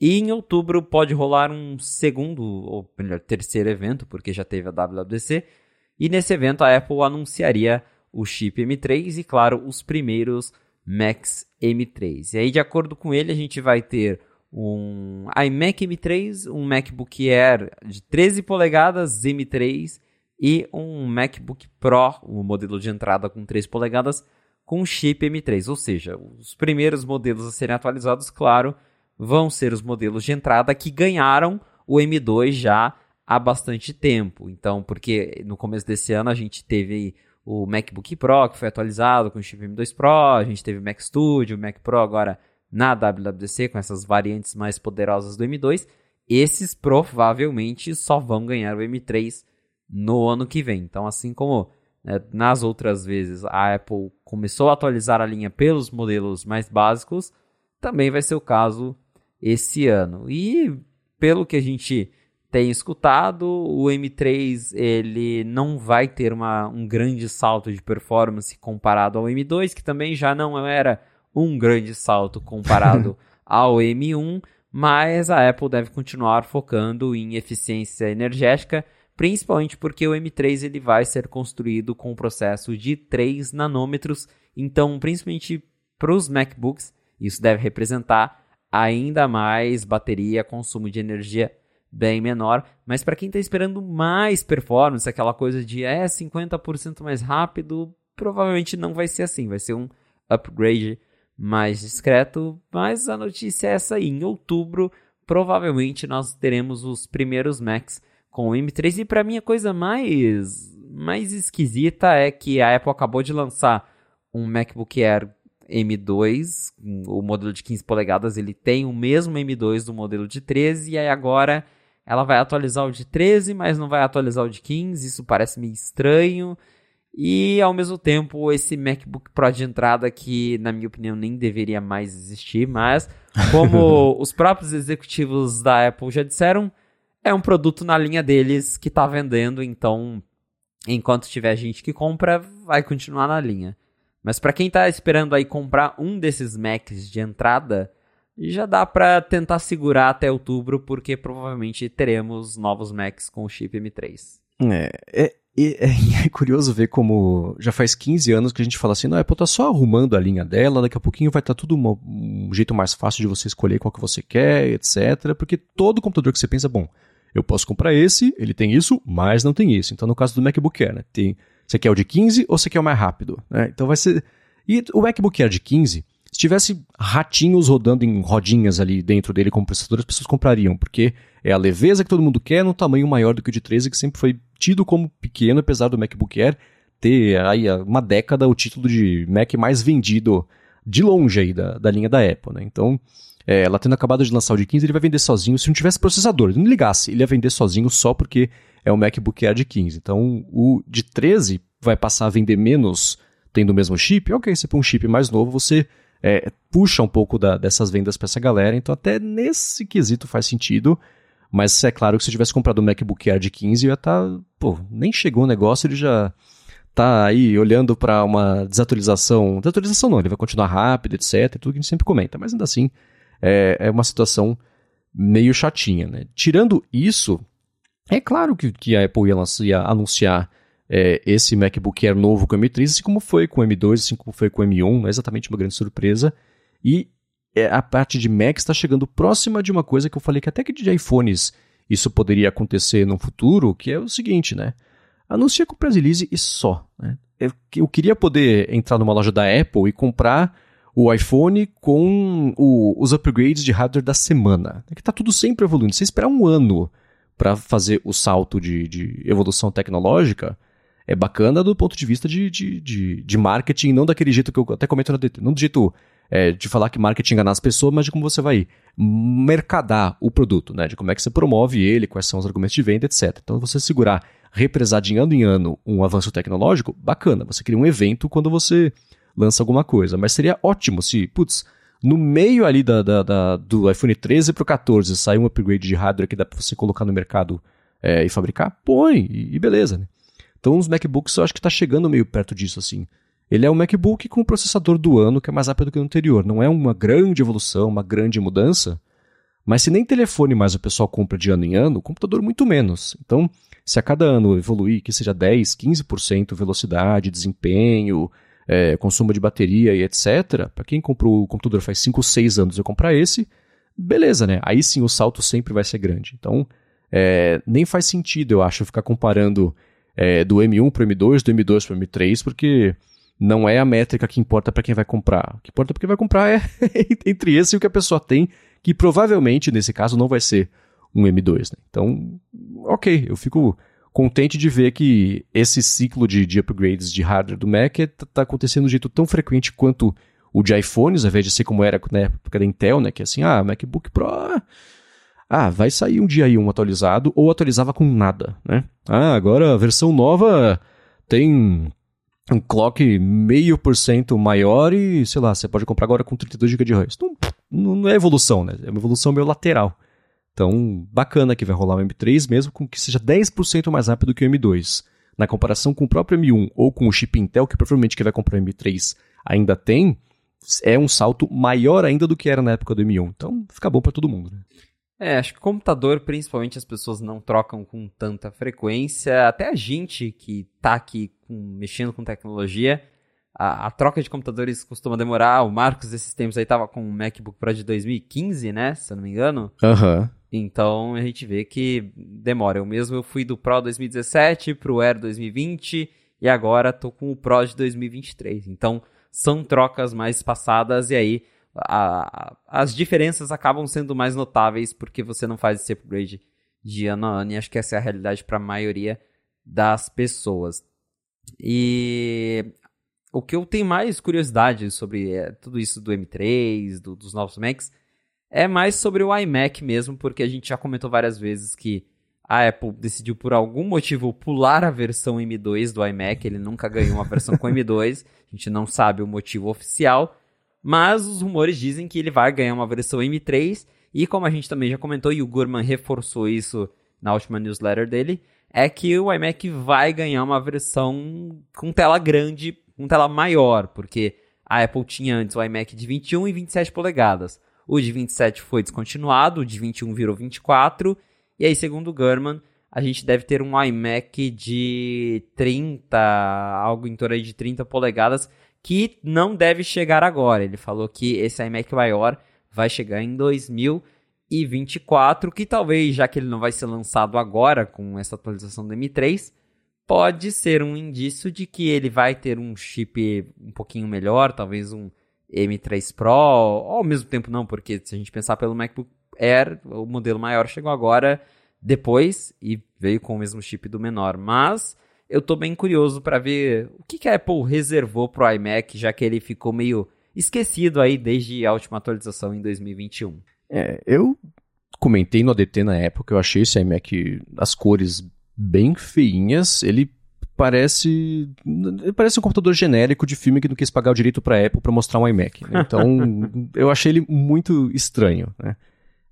e em outubro pode rolar um segundo, ou melhor, terceiro evento, porque já teve a WWDC. E nesse evento a Apple anunciaria o chip M3 e, claro, os primeiros Macs M3. E aí, de acordo com ele, a gente vai ter um iMac M3, um MacBook Air de 13 polegadas M3 e um MacBook Pro, o modelo de entrada com 3 polegadas, com chip M3. Ou seja, os primeiros modelos a serem atualizados, claro, vão ser os modelos de entrada que ganharam o M2 já há bastante tempo. Então, porque no começo desse ano a gente teve o MacBook Pro que foi atualizado com o chip M2 Pro, a gente teve o Mac Studio, o Mac Pro agora na WWDC com essas variantes mais poderosas do M2. Esses provavelmente só vão ganhar o M3 no ano que vem. Então, assim como né, nas outras vezes a Apple começou a atualizar a linha pelos modelos mais básicos, também vai ser o caso esse ano. E pelo que a gente tem escutado, o M3 ele não vai ter uma, um grande salto de performance comparado ao M2, que também já não era um grande salto comparado ao M1, mas a Apple deve continuar focando em eficiência energética, principalmente porque o M3 ele vai ser construído com um processo de 3 nanômetros, então principalmente para os MacBooks isso deve representar ainda mais bateria, consumo de energia bem menor. Mas para quem está esperando mais performance, aquela coisa de é 50% mais rápido, provavelmente não vai ser assim. Vai ser um upgrade mais discreto. Mas a notícia é essa aí. Em outubro, provavelmente nós teremos os primeiros Macs com o M3. E para mim a coisa mais, mais esquisita é que a Apple acabou de lançar um MacBook Air M2, o modelo de 15 polegadas, ele tem o mesmo M2 do modelo de 13, e aí agora ela vai atualizar o de 13, mas não vai atualizar o de 15, isso parece meio estranho. E ao mesmo tempo, esse MacBook Pro de entrada que, na minha opinião, nem deveria mais existir, mas como os próprios executivos da Apple já disseram, é um produto na linha deles que está vendendo, então enquanto tiver gente que compra, vai continuar na linha. Mas para quem tá esperando aí comprar um desses Macs de entrada, já dá para tentar segurar até outubro, porque provavelmente teremos novos Macs com o chip M3. É, é, é, é, curioso ver como já faz 15 anos que a gente fala assim, não, a Apple tá só arrumando a linha dela, daqui a pouquinho vai estar tá tudo um jeito mais fácil de você escolher qual que você quer, etc. Porque todo computador que você pensa, bom, eu posso comprar esse, ele tem isso, mas não tem isso. Então, no caso do MacBook Air, né, tem, você quer o de 15 ou você quer o mais rápido? Né? Então vai ser... E o MacBook Air de 15, se tivesse ratinhos rodando em rodinhas ali dentro dele como processador, as pessoas comprariam, porque é a leveza que todo mundo quer num tamanho maior do que o de 13, que sempre foi tido como pequeno, apesar do MacBook Air ter aí uma década o título de Mac mais vendido de longe aí da, da linha da Apple, né? Então, é, ela tendo acabado de lançar o de 15, ele vai vender sozinho se não tivesse processador. Ele não ligasse, ele ia vender sozinho só porque é o MacBook Air de 15. Então, o de 13 vai passar a vender menos tendo o mesmo chip. Ok, você põe um chip mais novo, você é, puxa um pouco da, dessas vendas para essa galera, então até nesse quesito faz sentido. Mas é claro que se eu tivesse comprado um MacBook Air de 15, eu ia estar. Tá, pô, nem chegou o negócio, ele já tá aí olhando para uma desatualização. Desatualização não, ele vai continuar rápido, etc. Tudo que a gente sempre comenta, mas ainda assim é, é uma situação meio chatinha, né? Tirando isso, é claro que, que a Apple ia, ia anunciar é, esse MacBook Air novo com o M3, assim como foi com o M2, assim como foi com o M1, não é exatamente uma grande surpresa. E é, a parte de Mac está chegando próxima de uma coisa que eu falei que até que de iPhones isso poderia acontecer no futuro, que é o seguinte, né? Anuncia com o release e só. Né? Eu, queria poder entrar numa loja da Apple e comprar o iPhone com o, os upgrades de hardware da semana. É que está tudo sempre evoluindo. Se esperar um ano para fazer o salto de, de evolução tecnológica, é bacana do ponto de vista de, de, de, de marketing, não daquele jeito que eu até comento na DT, não do jeito é, de falar que marketing engana as pessoas, mas de como você vai mercadar o produto, né? De como é que você promove ele, quais são os argumentos de venda, etc. Então, você segurar, represar de ano em ano um avanço tecnológico, bacana. Você cria um evento quando você lança alguma coisa. Mas seria ótimo se, putz, no meio ali da, da, da do iPhone 13 para o 14 sair um upgrade de hardware que dá para você colocar no mercado é, e fabricar, põe e, e beleza, né? Então os MacBooks eu acho que está chegando meio perto disso, assim. Ele é um MacBook com o processador do ano, que é mais rápido que o anterior. Não é uma grande evolução, uma grande mudança. Mas se nem telefone mais o pessoal compra de ano em ano, computador muito menos. Então, se a cada ano evoluir, que seja 10, 15% velocidade, desempenho, é, consumo de bateria e etc., para quem comprou o computador faz 5, 6 anos e comprar esse, beleza, né? Aí sim o salto sempre vai ser grande. Então, é, nem faz sentido, eu acho, ficar comparando é, do M1 para o M2, do M2 para o M3, porque não é a métrica que importa para quem vai comprar. O que importa para quem vai comprar é entre esse e o que a pessoa tem, que provavelmente, nesse caso, não vai ser um M2. Né? Então, ok, eu fico contente de ver que esse ciclo de, de upgrades de hardware do Mac está tá acontecendo de um jeito tão frequente quanto o de iPhones, ao invés de ser como era na época da Intel, né? Que é assim, ah, MacBook Pro ah, vai sair um dia aí um atualizado ou atualizava com nada, né? Ah, agora a versão nova tem um clock meio por cento maior e, sei lá, você pode comprar agora com 32 GB de RAM. Isso não, não é evolução, né? É uma evolução meio lateral. Então, bacana que vai rolar o M3, mesmo com que seja 10% mais rápido que o M2. Na comparação com o próprio M1 ou com o chip Intel, que provavelmente quem vai comprar o M3 ainda tem, é um salto maior ainda do que era na época do M1. Então, fica bom para todo mundo, né? É, acho que computador, principalmente, as pessoas não trocam com tanta frequência. Até a gente que tá aqui com, mexendo com tecnologia, a, a, troca de computadores costuma demorar. O Marcos, esses tempos aí, tava com um MacBook Pro de 2015, né? Se eu não me engano. Aham. Uhum. Então a gente vê que demora. Eu mesmo eu fui do Pro 2017 pro Air 2020 e agora tô com o Pro de 2023. Então são trocas mais passadas e aí a, as diferenças acabam sendo mais notáveis porque você não faz esse upgrade de ano a ano, e acho que essa é a realidade para a maioria das pessoas. E o que eu tenho mais curiosidade sobre é, tudo isso do M3, do, dos novos Macs, é mais sobre o iMac mesmo, porque a gente já comentou várias vezes que a Apple decidiu por algum motivo pular a versão M2 do iMac, ele nunca ganhou uma versão com M2, a gente não sabe o motivo oficial, mas os rumores dizem que ele vai ganhar uma versão M3 e como a gente também já comentou e o Gurman reforçou isso na última newsletter dele, é que o iMac vai ganhar uma versão com tela grande, com tela maior, porque a Apple tinha antes o iMac de 21 e 27 polegadas. O de 27 foi descontinuado, o de 21 virou 24, e aí, segundo o Gurman, a gente deve ter um iMac de 30, algo em torno de 30 polegadas, que não deve chegar agora. Ele falou que esse iMac maior vai chegar em 2024, que talvez, já que ele não vai ser lançado agora com essa atualização do M3, pode ser um indício de que ele vai ter um chip um pouquinho melhor, talvez um M3 Pro, ao mesmo tempo não, porque se a gente pensar pelo MacBook Air, o modelo maior chegou agora depois e veio com o mesmo chip do menor, mas eu estou bem curioso para ver o que, que a Apple reservou para o iMac, já que ele ficou meio esquecido aí desde a última atualização em 2021. É, eu comentei no ADT na época, eu achei esse iMac, as cores bem feinhas, ele parece parece um computador genérico de filme que não quis pagar o direito para Apple para mostrar um iMac. Né? Então, eu achei ele muito estranho, né?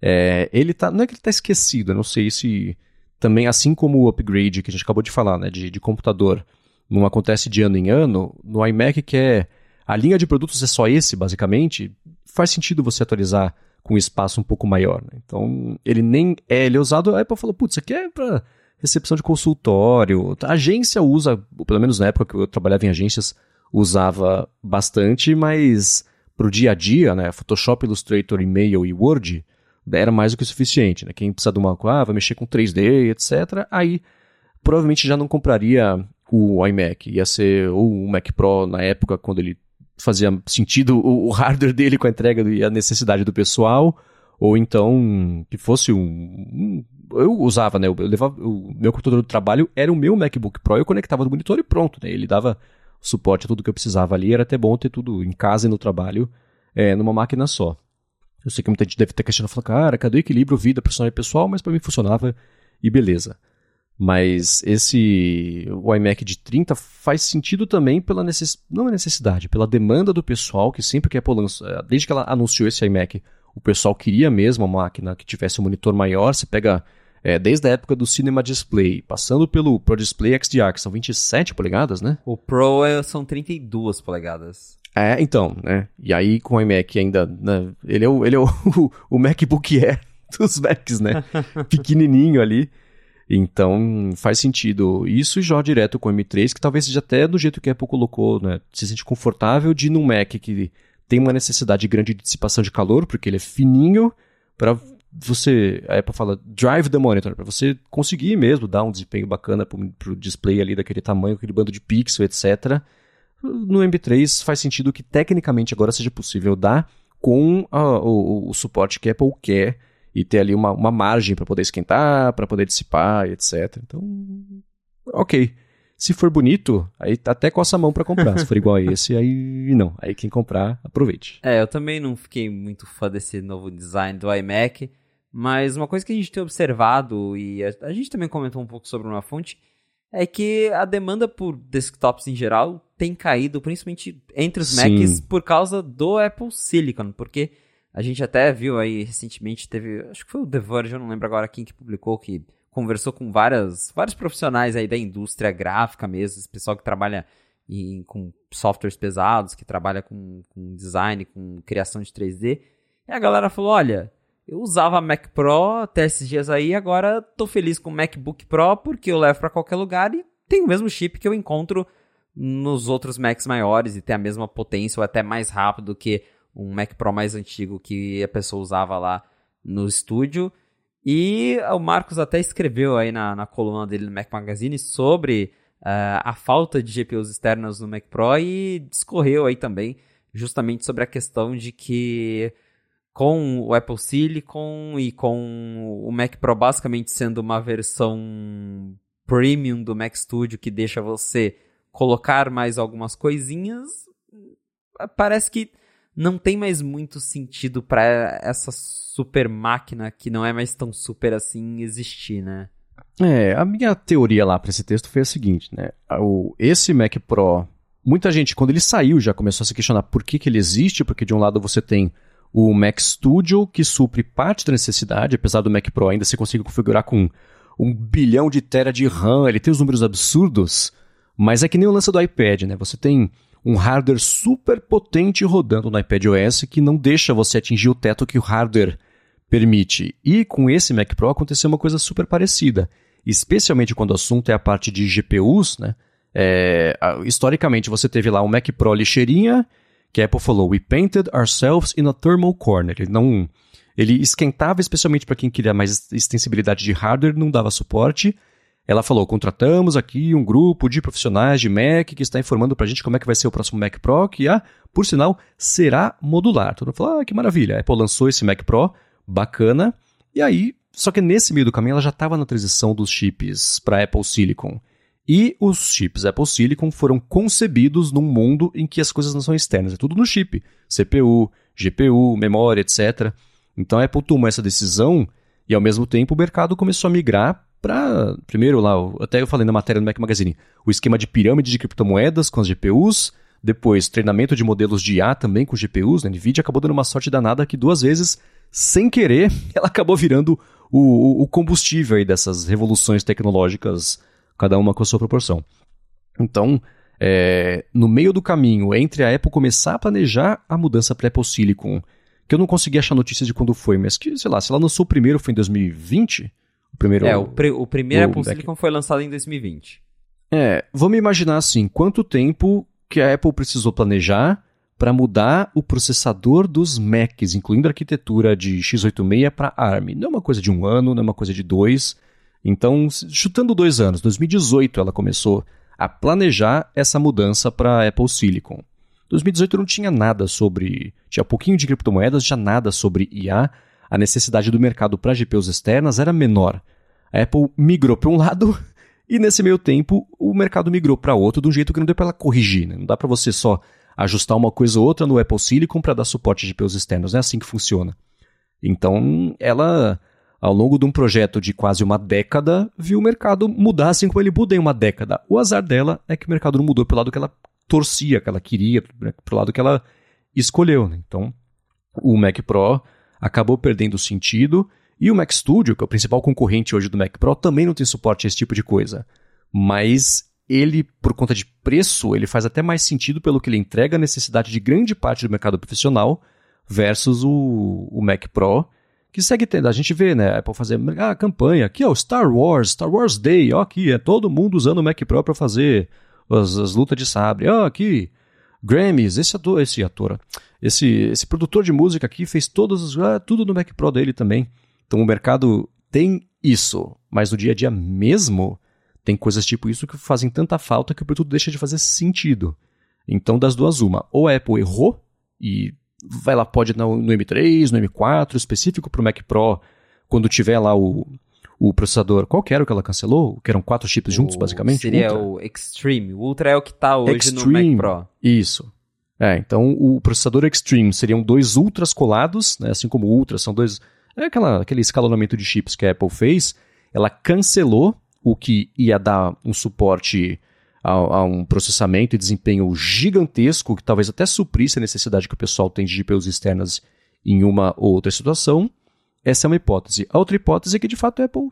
É, ele tá, não é que ele tá esquecido, eu não sei se também, assim como o upgrade que a gente acabou de falar, né, de, de computador, não acontece de ano em ano, no iMac que é a linha de produtos é só esse, basicamente, faz sentido você atualizar com um espaço um pouco maior. Né? Então, ele nem é, ele é usado, a Apple falou, putz, isso aqui é para recepção de consultório. A agência usa, pelo menos na época que eu trabalhava em agências, usava bastante, mas pro dia a dia, né, Photoshop, Illustrator, e-mail e Word, era mais do que o suficiente. Né? Quem precisa de uma ah, vai mexer com 3D, etc., aí provavelmente já não compraria o iMac. Ia ser ou o Mac Pro na época, quando ele fazia sentido o, o hardware dele com a entrega e a necessidade do pessoal, ou então que fosse um eu usava, né? Eu levava, o meu computador do trabalho era o meu MacBook Pro, eu conectava no monitor e pronto, né? Ele dava suporte a tudo que eu precisava ali, era até bom ter tudo em casa e no trabalho, é, numa máquina só. Eu sei que muita gente deve ter questionado, falando, cara, cadê o equilíbrio vida personal e pessoal? Mas para mim funcionava e beleza. Mas esse o iMac de 30 faz sentido também pela necess... não a necessidade, pela demanda do pessoal que sempre que a Apple lança, desde que ela anunciou esse iMac, o pessoal queria mesmo uma máquina que tivesse um monitor maior. Você pega é, desde a época do Cinema Display, passando pelo Pro Display XDR, que são 27 polegadas, né? O Pro é, são 32 polegadas. É, então, né? E aí com o iMac ainda, né? ele é o, ele é o, o MacBook Air dos Macs, né? Pequenininho ali. Então faz sentido isso já direto com o M3, que talvez seja até do jeito que a Apple colocou, né? Se sente confortável de ir num Mac que tem uma necessidade grande de dissipação de calor, porque ele é fininho, para você, a Apple fala drive the monitor, para você conseguir mesmo dar um desempenho bacana para o display ali daquele tamanho, aquele bando de pixel, etc no MP3 faz sentido que tecnicamente agora seja possível dar com a, o, o, suporte que a Apple quer e ter ali uma, uma margem para poder esquentar, para poder dissipar, etc. Então, ok. Se for bonito, aí até coça a mão para comprar. Se for igual a esse, aí não. Aí quem comprar, aproveite. É, eu também não fiquei muito fã desse novo design do iMac, mas uma coisa que a gente tem observado, e a, a gente também comentou um pouco sobre uma fonte, é que a demanda por desktops em geral tem caído, principalmente entre os Sim. Macs, por causa do Apple Silicon, porque a gente até viu aí recentemente, teve, acho que foi o The Verge, eu não lembro agora quem que publicou, que conversou com várias, vários profissionais aí da indústria gráfica mesmo, esse pessoal que trabalha em, com softwares pesados, que trabalha com, com design, com criação de 3D, e a galera falou, olha, eu usava Mac Pro até esses dias aí, agora tô feliz com o MacBook Pro porque eu levo para qualquer lugar e tem o mesmo chip que eu encontro nos outros Macs maiores e tem a mesma potência ou até mais rápido que um Mac Pro mais antigo que a pessoa usava lá no estúdio. E o Marcos até escreveu aí na, na coluna dele no Mac Magazine sobre uh, a falta de GPUs externas no Mac Pro e discorreu aí também justamente sobre a questão de que com o Apple Silicon e com o Mac Pro basicamente sendo uma versão premium do Mac Studio que deixa você colocar mais algumas coisinhas, parece que não tem mais muito sentido para essa super máquina que não é mais tão super assim existir, né? É, a minha teoria lá para esse texto foi a seguinte, né? O, esse Mac Pro, muita gente, quando ele saiu, já começou a se questionar por que, que ele existe, porque de um lado você tem o Mac Studio, que supre parte da necessidade, apesar do Mac Pro ainda se conseguir configurar com um bilhão de tera de RAM, ele tem os números absurdos, mas é que nem o lance do iPad, né? Você tem um hardware super potente rodando no iPad OS que não deixa você atingir o teto que o hardware permite. E com esse Mac Pro aconteceu uma coisa super parecida, especialmente quando o assunto é a parte de GPUs, né? É, historicamente, você teve lá um Mac Pro lixeirinha, que a Apple falou, we painted ourselves in a thermal corner. Ele não... Ele esquentava especialmente para quem queria mais extensibilidade de hardware, não dava suporte. Ela falou: contratamos aqui um grupo de profissionais de Mac que está informando para a gente como é que vai ser o próximo Mac Pro, que, ah, por sinal, será modular. Todo mundo falou: ah, que maravilha. A Apple lançou esse Mac Pro, bacana. E aí, só que nesse meio do caminho ela já estava na transição dos chips para Apple Silicon. E os chips Apple Silicon foram concebidos num mundo em que as coisas não são externas, é tudo no chip. CPU, GPU, memória, etc. Então a Apple tomou essa decisão e ao mesmo tempo o mercado começou a migrar para, primeiro lá, até eu falei na matéria do Mac Magazine, o esquema de pirâmide de criptomoedas com as GPUs, depois treinamento de modelos de IA também com GPUs, né? NVIDIA acabou dando uma sorte danada que duas vezes, sem querer, ela acabou virando o, o combustível aí dessas revoluções tecnológicas cada uma com a sua proporção. Então, é, no meio do caminho entre a Apple começar a planejar a mudança para Apple Silicon, que eu não consegui achar notícias de quando foi, mas que, sei lá, se ela lançou o primeiro foi em 2020, o primeiro É, o, pre, o primeiro o Apple Mac... Silicon foi lançado em 2020. É, vamos imaginar assim, quanto tempo que a Apple precisou planejar para mudar o processador dos Macs, incluindo a arquitetura de x86 para ARM. Não é uma coisa de um ano, não é uma coisa de dois, então, chutando dois anos, 2018 ela começou a planejar essa mudança para Apple Silicon. 2018 não tinha nada sobre. Tinha pouquinho de criptomoedas, tinha nada sobre IA. A necessidade do mercado para GPUs externas era menor. A Apple migrou para um lado e nesse meio tempo o mercado migrou para outro de um jeito que não deu para ela corrigir. Né? Não dá para você só ajustar uma coisa ou outra no Apple Silicon para dar suporte a GPUs externos. É assim que funciona. Então ela ao longo de um projeto de quase uma década, viu o mercado mudar assim como ele muda em uma década. O azar dela é que o mercado não mudou pelo lado que ela torcia, que ela queria, pelo lado que ela escolheu. Né? Então, o Mac Pro acabou perdendo sentido e o Mac Studio, que é o principal concorrente hoje do Mac Pro, também não tem suporte a esse tipo de coisa. Mas ele, por conta de preço, ele faz até mais sentido pelo que ele entrega a necessidade de grande parte do mercado profissional versus o, o Mac Pro, que segue tendo. A gente vê, né, a Apple fazer a ah, campanha. Aqui, ó, Star Wars, Star Wars Day, ó, aqui, é todo mundo usando o Mac Pro para fazer as, as, lutas de sabre. Ó, aqui, Grammys, esse ator, esse ator, esse, esse produtor de música aqui fez todas ah, tudo no Mac Pro dele também. Então o mercado tem isso, mas no dia a dia mesmo tem coisas tipo isso que fazem tanta falta que o produto deixa de fazer sentido. Então, das duas, uma. Ou a Apple errou e vai lá, pode no, no M3, no M4, específico para o Mac Pro, quando tiver lá o, o processador. Qual que era o que ela cancelou? Que eram quatro chips o, juntos, basicamente? Seria Ultra. o Extreme. O Ultra é o que está hoje Extreme, no Mac Pro. Isso. É, então o processador Extreme seriam dois Ultras colados, né, assim como o Ultra são dois... É aquela, aquele escalonamento de chips que a Apple fez. Ela cancelou o que ia dar um suporte a, a, um processamento e desempenho gigantesco, que talvez até suprisse a necessidade que o pessoal tem de GPUs externas em uma ou outra situação. Essa é uma hipótese. A outra hipótese é que, de fato, a Apple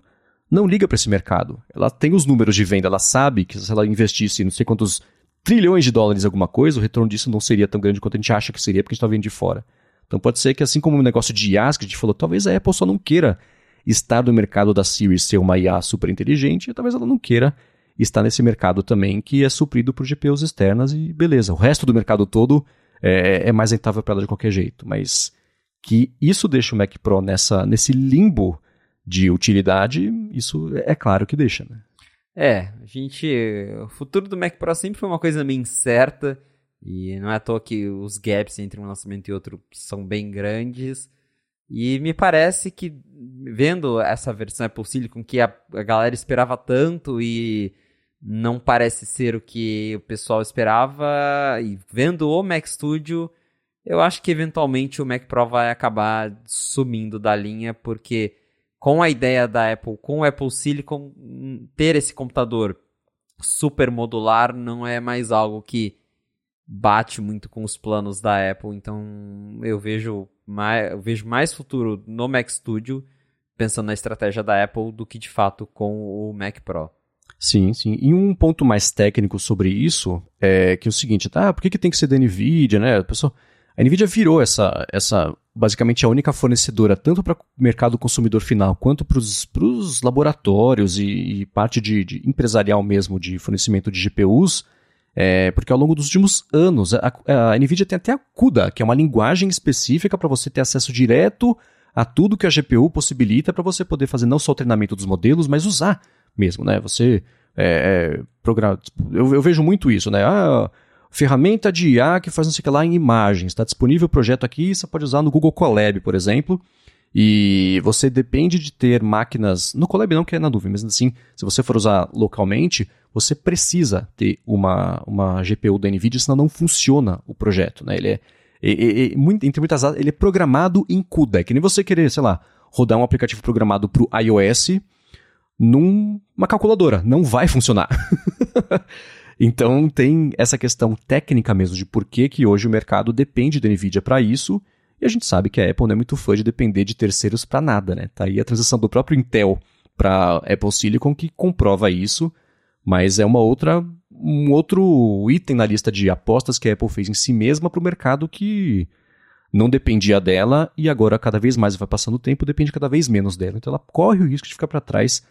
não liga para esse mercado. Ela tem os números de venda, ela sabe que se ela investisse não sei quantos trilhões de dólares em alguma coisa, o retorno disso não seria tão grande quanto a gente acha que seria, porque a gente está vendo de fora. Então pode ser que, assim como o negócio de IAs que a gente falou, talvez a Apple só não queira estar no mercado da Siri ser uma IA super inteligente, talvez ela não queira está nesse mercado também que é suprido por GPUs externas e beleza. O resto do mercado todo é, é mais rentável para ela de qualquer jeito, mas que isso deixa o Mac Pro nessa, nesse limbo de utilidade, isso é claro que deixa, né? É, a gente. O futuro do Mac Pro sempre foi uma coisa meio incerta. E não é à toa que os gaps entre um lançamento e outro são bem grandes. E me parece que, vendo essa versão Apple Silicon que a, a galera esperava tanto e não parece ser o que o pessoal esperava. E vendo o Mac Studio, eu acho que eventualmente o Mac Pro vai acabar sumindo da linha, porque com a ideia da Apple, com o Apple Silicon, ter esse computador super modular não é mais algo que bate muito com os planos da Apple. Então eu vejo mais, eu vejo mais futuro no Mac Studio pensando na estratégia da Apple do que de fato com o Mac Pro. Sim, sim. E um ponto mais técnico sobre isso é que é o seguinte, tá? Por que, que tem que ser da NVIDIA, né? A, a NVIDIA virou essa, essa, basicamente a única fornecedora, tanto para o mercado consumidor final, quanto para os laboratórios e, e parte de, de, empresarial mesmo de fornecimento de GPUs, é, porque ao longo dos últimos anos, a, a NVIDIA tem até a CUDA, que é uma linguagem específica para você ter acesso direto a tudo que a GPU possibilita para você poder fazer não só o treinamento dos modelos, mas usar mesmo, né? Você é, é, programa, eu, eu, vejo muito isso, né? Ah, ferramenta de IA que faz não sei o que lá em imagens, está disponível o projeto aqui, você pode usar no Google Colab, por exemplo. E você depende de ter máquinas. No Colab não, que é na nuvem, mas assim, se você for usar localmente, você precisa ter uma, uma GPU da NVIDIA, senão não funciona o projeto. Né? Ele é e, e, muito, entre muitas ele é programado em CUDA. É que nem você querer, sei lá, rodar um aplicativo programado para o iOS numa calculadora. Não vai funcionar. então tem essa questão técnica mesmo de por que, que hoje o mercado depende da NVIDIA para isso. E a gente sabe que a Apple não é muito fã de depender de terceiros para nada, né? Tá aí a transição do próprio Intel para Apple Silicon que comprova isso, mas é uma outra um outro item na lista de apostas que a Apple fez em si mesma para o mercado que não dependia dela e agora cada vez mais vai passando o tempo, depende cada vez menos dela. Então ela corre o risco de ficar para trás,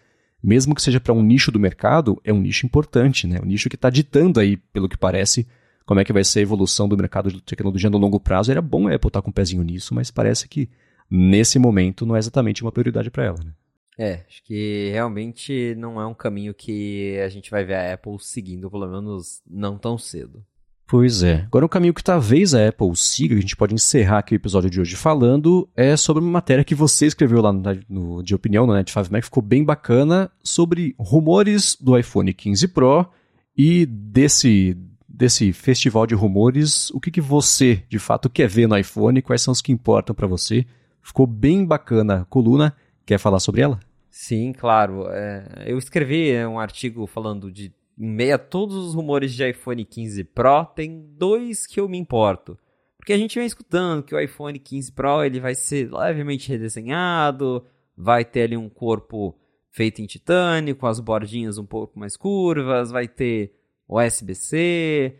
mesmo que seja para um nicho do mercado, é um nicho importante, né? Um nicho que está ditando aí, pelo que parece, como é que vai ser a evolução do mercado de tecnologia no longo prazo. Era bom a Apple estar tá com um pezinho nisso, mas parece que nesse momento não é exatamente uma prioridade para ela, né? É, acho que realmente não é um caminho que a gente vai ver a Apple seguindo, pelo menos não tão cedo. Pois é. Agora, um caminho que talvez a Apple siga, que a gente pode encerrar aqui o episódio de hoje falando, é sobre uma matéria que você escreveu lá no, no de opinião no Net5Mac, ficou bem bacana, sobre rumores do iPhone 15 Pro e desse, desse festival de rumores, o que, que você, de fato, quer ver no iPhone, quais são os que importam para você. Ficou bem bacana a coluna. Quer falar sobre ela? Sim, claro. É, eu escrevi né, um artigo falando de, em meio a todos os rumores de iPhone 15 Pro, tem dois que eu me importo. Porque a gente vem escutando que o iPhone 15 Pro ele vai ser levemente redesenhado, vai ter ali um corpo feito em titânio, com as bordinhas um pouco mais curvas, vai ter USB-C,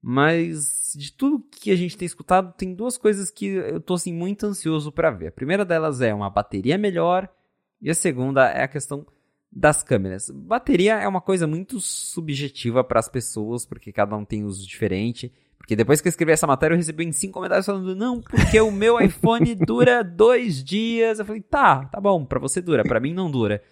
mas de tudo que a gente tem escutado, tem duas coisas que eu tô assim muito ansioso para ver. A primeira delas é uma bateria melhor e a segunda é a questão das câmeras. Bateria é uma coisa muito subjetiva para as pessoas, porque cada um tem uso diferente. Porque depois que eu escrevi essa matéria, eu recebi em cinco comentários falando, não, porque o meu iPhone dura dois dias. Eu falei, tá, tá bom, pra você dura, pra mim não dura.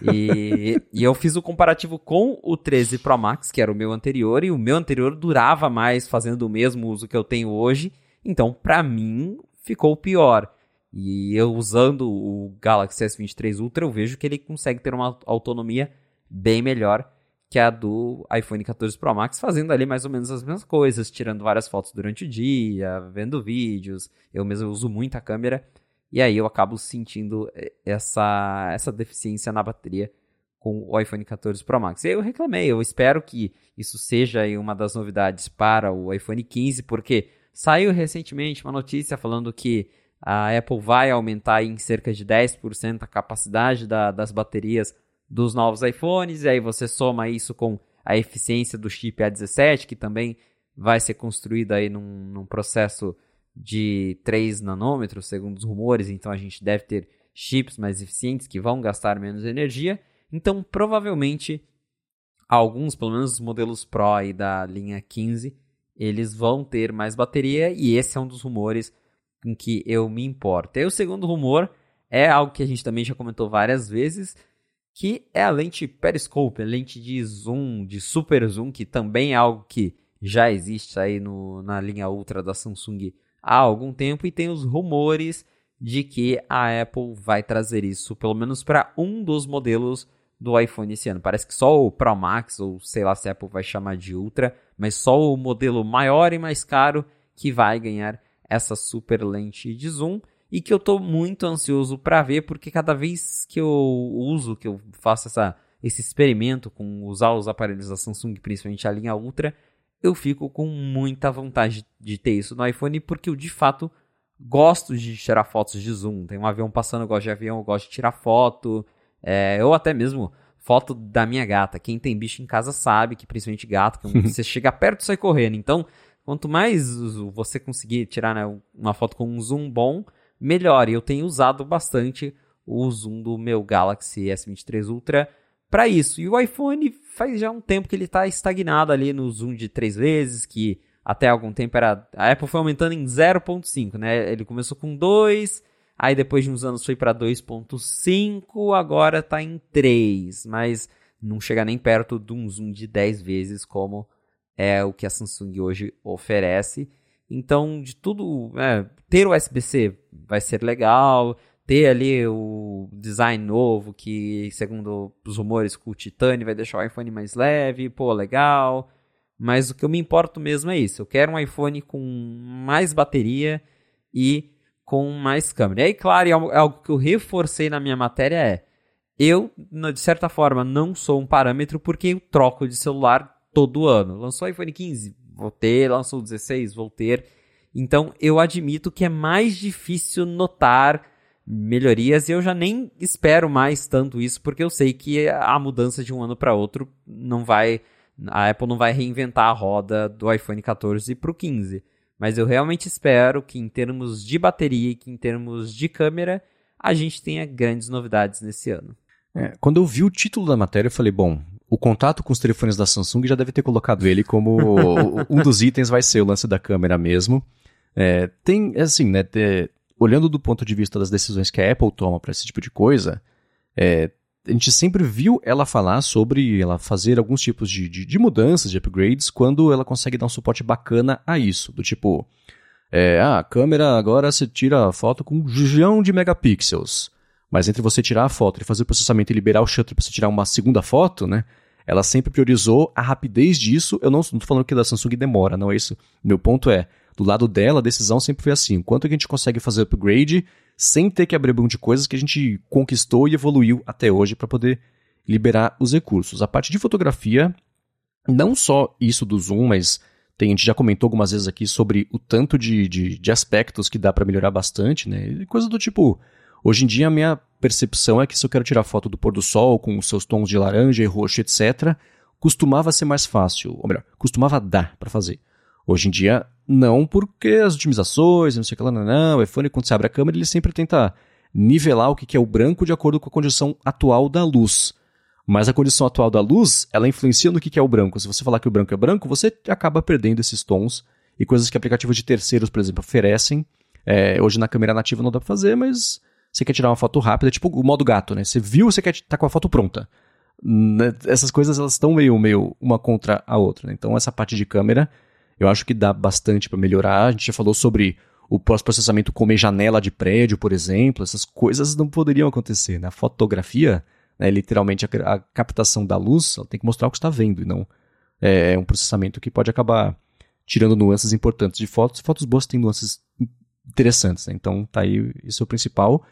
E, e eu fiz o comparativo com o 13 Pro Max, que era o meu anterior, e o meu anterior durava mais fazendo o mesmo uso que eu tenho hoje. Então, pra mim, ficou pior. E eu usando o Galaxy S23 Ultra, eu vejo que ele consegue ter uma autonomia bem melhor que a do iPhone 14 Pro Max, fazendo ali mais ou menos as mesmas coisas, tirando várias fotos durante o dia, vendo vídeos. Eu mesmo uso muito a câmera e aí eu acabo sentindo eh, essa, essa deficiência na bateria com o iPhone 14 Pro Max. E aí eu reclamei, eu espero que isso seja uma das novidades para o iPhone 15, porque saiu recentemente uma notícia falando que a Apple vai aumentar em cerca de 10% a capacidade da, das baterias dos novos iPhones, e aí você soma isso com a eficiência do chip A17, que também vai ser construído aí num, num processo de 3 nanômetros, segundo os rumores, então a gente deve ter chips mais eficientes que vão gastar menos energia. Então, provavelmente, alguns, pelo menos os modelos Pro aí da linha 15, eles vão ter mais bateria, e esse é um dos rumores com que eu me importo. E o segundo rumor é algo que a gente também já comentou várias vezes, que é a lente periscope, a lente de zoom, de super zoom, que também é algo que já existe aí no, na linha Ultra da Samsung há algum tempo e tem os rumores de que a Apple vai trazer isso, pelo menos para um dos modelos do iPhone esse ano. Parece que só o Pro Max, ou sei lá se a Apple vai chamar de Ultra, mas só o modelo maior e mais caro que vai ganhar essa super lente de zoom e que eu estou muito ansioso para ver, porque cada vez que eu uso, que eu faço essa, esse experimento com usar os aparelhos da Samsung, principalmente a linha Ultra, eu fico com muita vontade de ter isso no iPhone, porque eu de fato gosto de tirar fotos de zoom. Tem um avião passando, eu gosto de avião, eu gosto de tirar foto. É, ou até mesmo foto da minha gata. Quem tem bicho em casa sabe que, principalmente gato, que você chega perto e sai correndo. Então, quanto mais você conseguir tirar né, uma foto com um zoom bom, melhor. E eu tenho usado bastante o zoom do meu Galaxy S23 Ultra para isso. E o iPhone faz já um tempo que ele está estagnado ali no zoom de três vezes, que até algum tempo era. A Apple foi aumentando em 0.5, né? Ele começou com 2, aí depois de uns anos foi para 2.5, agora está em 3, mas não chega nem perto de um zoom de 10 vezes como é o que a Samsung hoje oferece. Então, de tudo, é, ter o USB-C vai ser legal, ter ali o design novo que, segundo os rumores, com o Titânio vai deixar o iPhone mais leve, pô, legal. Mas o que eu me importo mesmo é isso. Eu quero um iPhone com mais bateria e com mais câmera. E aí, claro, é algo que eu reforcei na minha matéria é eu, de certa forma, não sou um parâmetro porque eu troco de celular todo ano. Lançou iPhone 15, vou ter, lançou o 16, vou ter. Então, eu admito que é mais difícil notar melhorias e eu já nem espero mais tanto isso porque eu sei que a mudança de um ano para outro não vai a Apple não vai reinventar a roda do iPhone 14 para o 15, mas eu realmente espero que em termos de bateria e que em termos de câmera a gente tenha grandes novidades nesse ano. É, quando eu vi o título da matéria, eu falei, bom, o contato com os telefones da Samsung já deve ter colocado ele como um dos itens vai ser o lance da câmera mesmo. É, tem, assim, né, olhando do ponto de vista das decisões que a Apple toma para esse tipo de coisa, é, a gente sempre viu ela falar sobre ela fazer alguns tipos de, de, de, mudanças, de upgrades, quando ela consegue dar um suporte bacana a isso. Do tipo, é, ah, a câmera agora você tira foto com um gigão de megapixels. Mas entre você tirar a foto e fazer o processamento e liberar o shutter para você tirar uma segunda foto, né? Ela sempre priorizou a rapidez disso. Eu não estou falando que da Samsung demora, não é isso. Meu ponto é, do lado dela, a decisão sempre foi assim: quanto que a gente consegue fazer upgrade sem ter que abrir mão de coisas que a gente conquistou e evoluiu até hoje para poder liberar os recursos. A parte de fotografia, não só isso do zoom, mas tem, a gente já comentou algumas vezes aqui sobre o tanto de, de, de aspectos que dá para melhorar bastante, né? Coisa do tipo. Hoje em dia, a minha percepção é que se eu quero tirar foto do pôr do sol com os seus tons de laranja e roxo, etc., costumava ser mais fácil, ou melhor, costumava dar para fazer. Hoje em dia, não, porque as otimizações, não sei o que lá, não, não. O iPhone, quando você abre a câmera, ele sempre tenta nivelar o que é o branco de acordo com a condição atual da luz. Mas a condição atual da luz, ela influencia no que é o branco. Se você falar que o branco é branco, você acaba perdendo esses tons e coisas que aplicativos de terceiros, por exemplo, oferecem. É, hoje na câmera nativa não dá pra fazer, mas você quer tirar uma foto rápida, tipo o modo gato, né? Você viu, você quer estar tá com a foto pronta. Né, essas coisas elas estão meio, meio uma contra a outra. Né? Então essa parte de câmera eu acho que dá bastante para melhorar. A gente já falou sobre o pós-processamento comer janela de prédio, por exemplo. Essas coisas não poderiam acontecer. Na né? fotografia, né, literalmente a, a, captação da luz tem que mostrar o que está vendo e não é, é um processamento que pode acabar tirando nuances importantes de fotos. Fotos boas têm nuances interessantes, né? então tá aí, isso é o principal.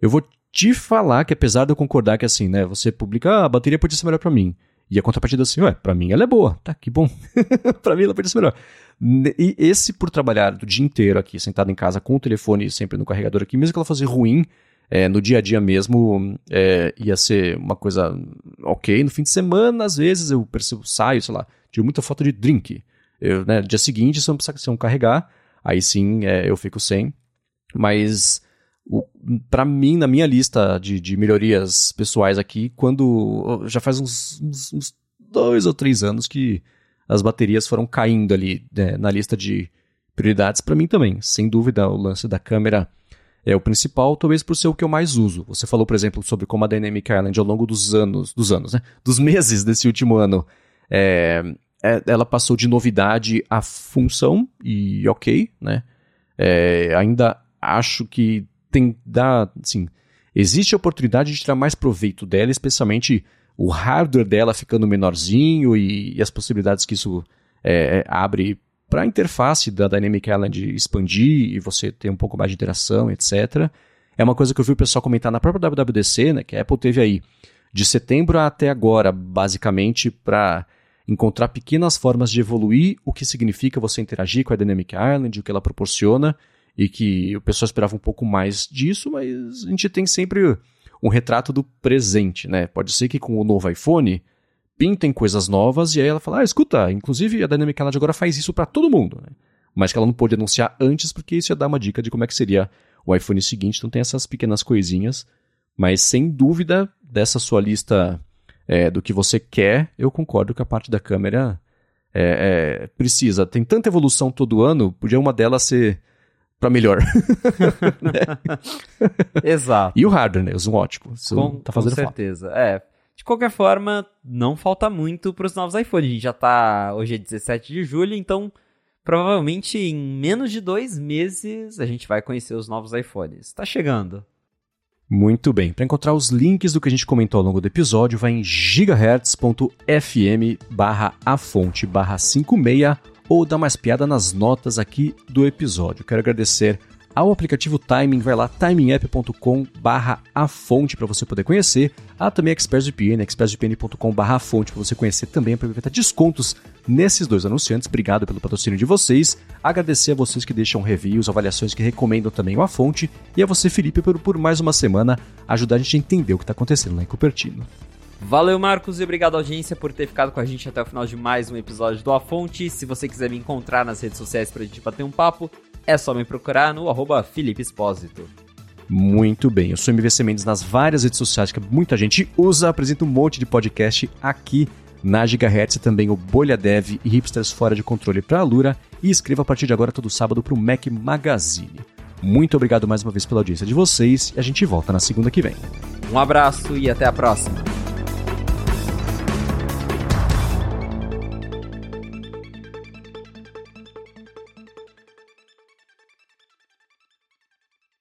Eu vou te falar que apesar de eu concordar que assim, né, você publica, ah, a bateria podia ser melhor para mim. E a contrapartida assim, ué, pra mim ela é boa. Tá, que bom. pra mim ela podia ser melhor. E esse por trabalhar o dia inteiro aqui, sentado em casa com o telefone sempre no carregador aqui, mesmo que ela fosse ruim, é, no dia a dia mesmo é, ia ser uma coisa ok. No fim de semana, às vezes eu percebo, saio, sei lá, tiro muita foto de drink. Eu, né, dia seguinte, se eu precisar carregar, aí sim é, eu fico sem. Mas para mim, na minha lista de, de melhorias pessoais aqui, quando já faz uns, uns, uns, dois ou três anos que as baterias foram caindo ali né, na lista de prioridades para mim também. Sem dúvida, o lance da câmera é o principal, talvez por ser o que eu mais uso. Você falou, por exemplo, sobre como a Dynamic Island ao longo dos anos, dos anos, né? Dos meses desse último ano, é, é, ela passou de novidade a função e ok, né? É, ainda acho que tem assim, existe a oportunidade de tirar mais proveito dela, especialmente o hardware dela ficando menorzinho e, e as possibilidades que isso é, é abre para a interface da Dynamic Island expandir e você ter um pouco mais de interação, etc. É uma coisa que eu vi o pessoal comentar na própria WWDC, né, que a Apple teve aí de setembro até agora, basicamente, para encontrar pequenas formas de evoluir o que significa você interagir com a Dynamic Island, o que ela proporciona e que o pessoal esperava um pouco mais disso, mas a gente tem sempre um retrato do presente, né? Pode ser que com o novo iPhone pintem coisas novas e aí ela fala: "Ah, escuta, inclusive a Dynamic Island agora faz isso para todo mundo", né? Mas que ela não pôde anunciar antes porque isso ia dar uma dica de como é que seria o iPhone seguinte, então tem essas pequenas coisinhas, mas sem dúvida dessa sua lista é, do que você quer, eu concordo que a parte da câmera é, é, precisa. Tem tanta evolução todo ano, podia uma delas ser para melhor. Exato. E o hardware, né? O zoom ótico. Isso com, tá fazendo com certeza. É. De qualquer forma, não falta muito para os novos iPhones. A gente já tá. Hoje é 17 de julho, então provavelmente em menos de dois meses a gente vai conhecer os novos iPhones. Tá chegando. Muito bem. Para encontrar os links do que a gente comentou ao longo do episódio, vai em gigahertz.fm barra a fonte barra 56 ou dá mais piada nas notas aqui do episódio. Quero agradecer ao aplicativo Timing, vai lá timingapp.com barra a fonte para você poder conhecer. Há também ExpressVPN, expressvpn.com barra a fonte para você conhecer também, para aproveitar descontos nesses dois anunciantes. Obrigado pelo patrocínio de vocês. Agradecer a vocês que deixam reviews, avaliações que recomendam também A Fonte. E a você, Felipe, por, por mais uma semana ajudar a gente a entender o que está acontecendo lá em Cupertino. Valeu, Marcos, e obrigado, audiência, por ter ficado com a gente até o final de mais um episódio do A Fonte. Se você quiser me encontrar nas redes sociais para a gente bater um papo, é só me procurar no arroba Felipe Espósito. Muito bem, eu sou MVC Mendes nas várias redes sociais que muita gente usa, apresento um monte de podcast aqui na Gigahertz e também o Bolha Dev e Hipsters Fora de Controle para a Lura e escreva a partir de agora todo sábado para o Mac Magazine. Muito obrigado mais uma vez pela audiência de vocês e a gente volta na segunda que vem. Um abraço e até a próxima.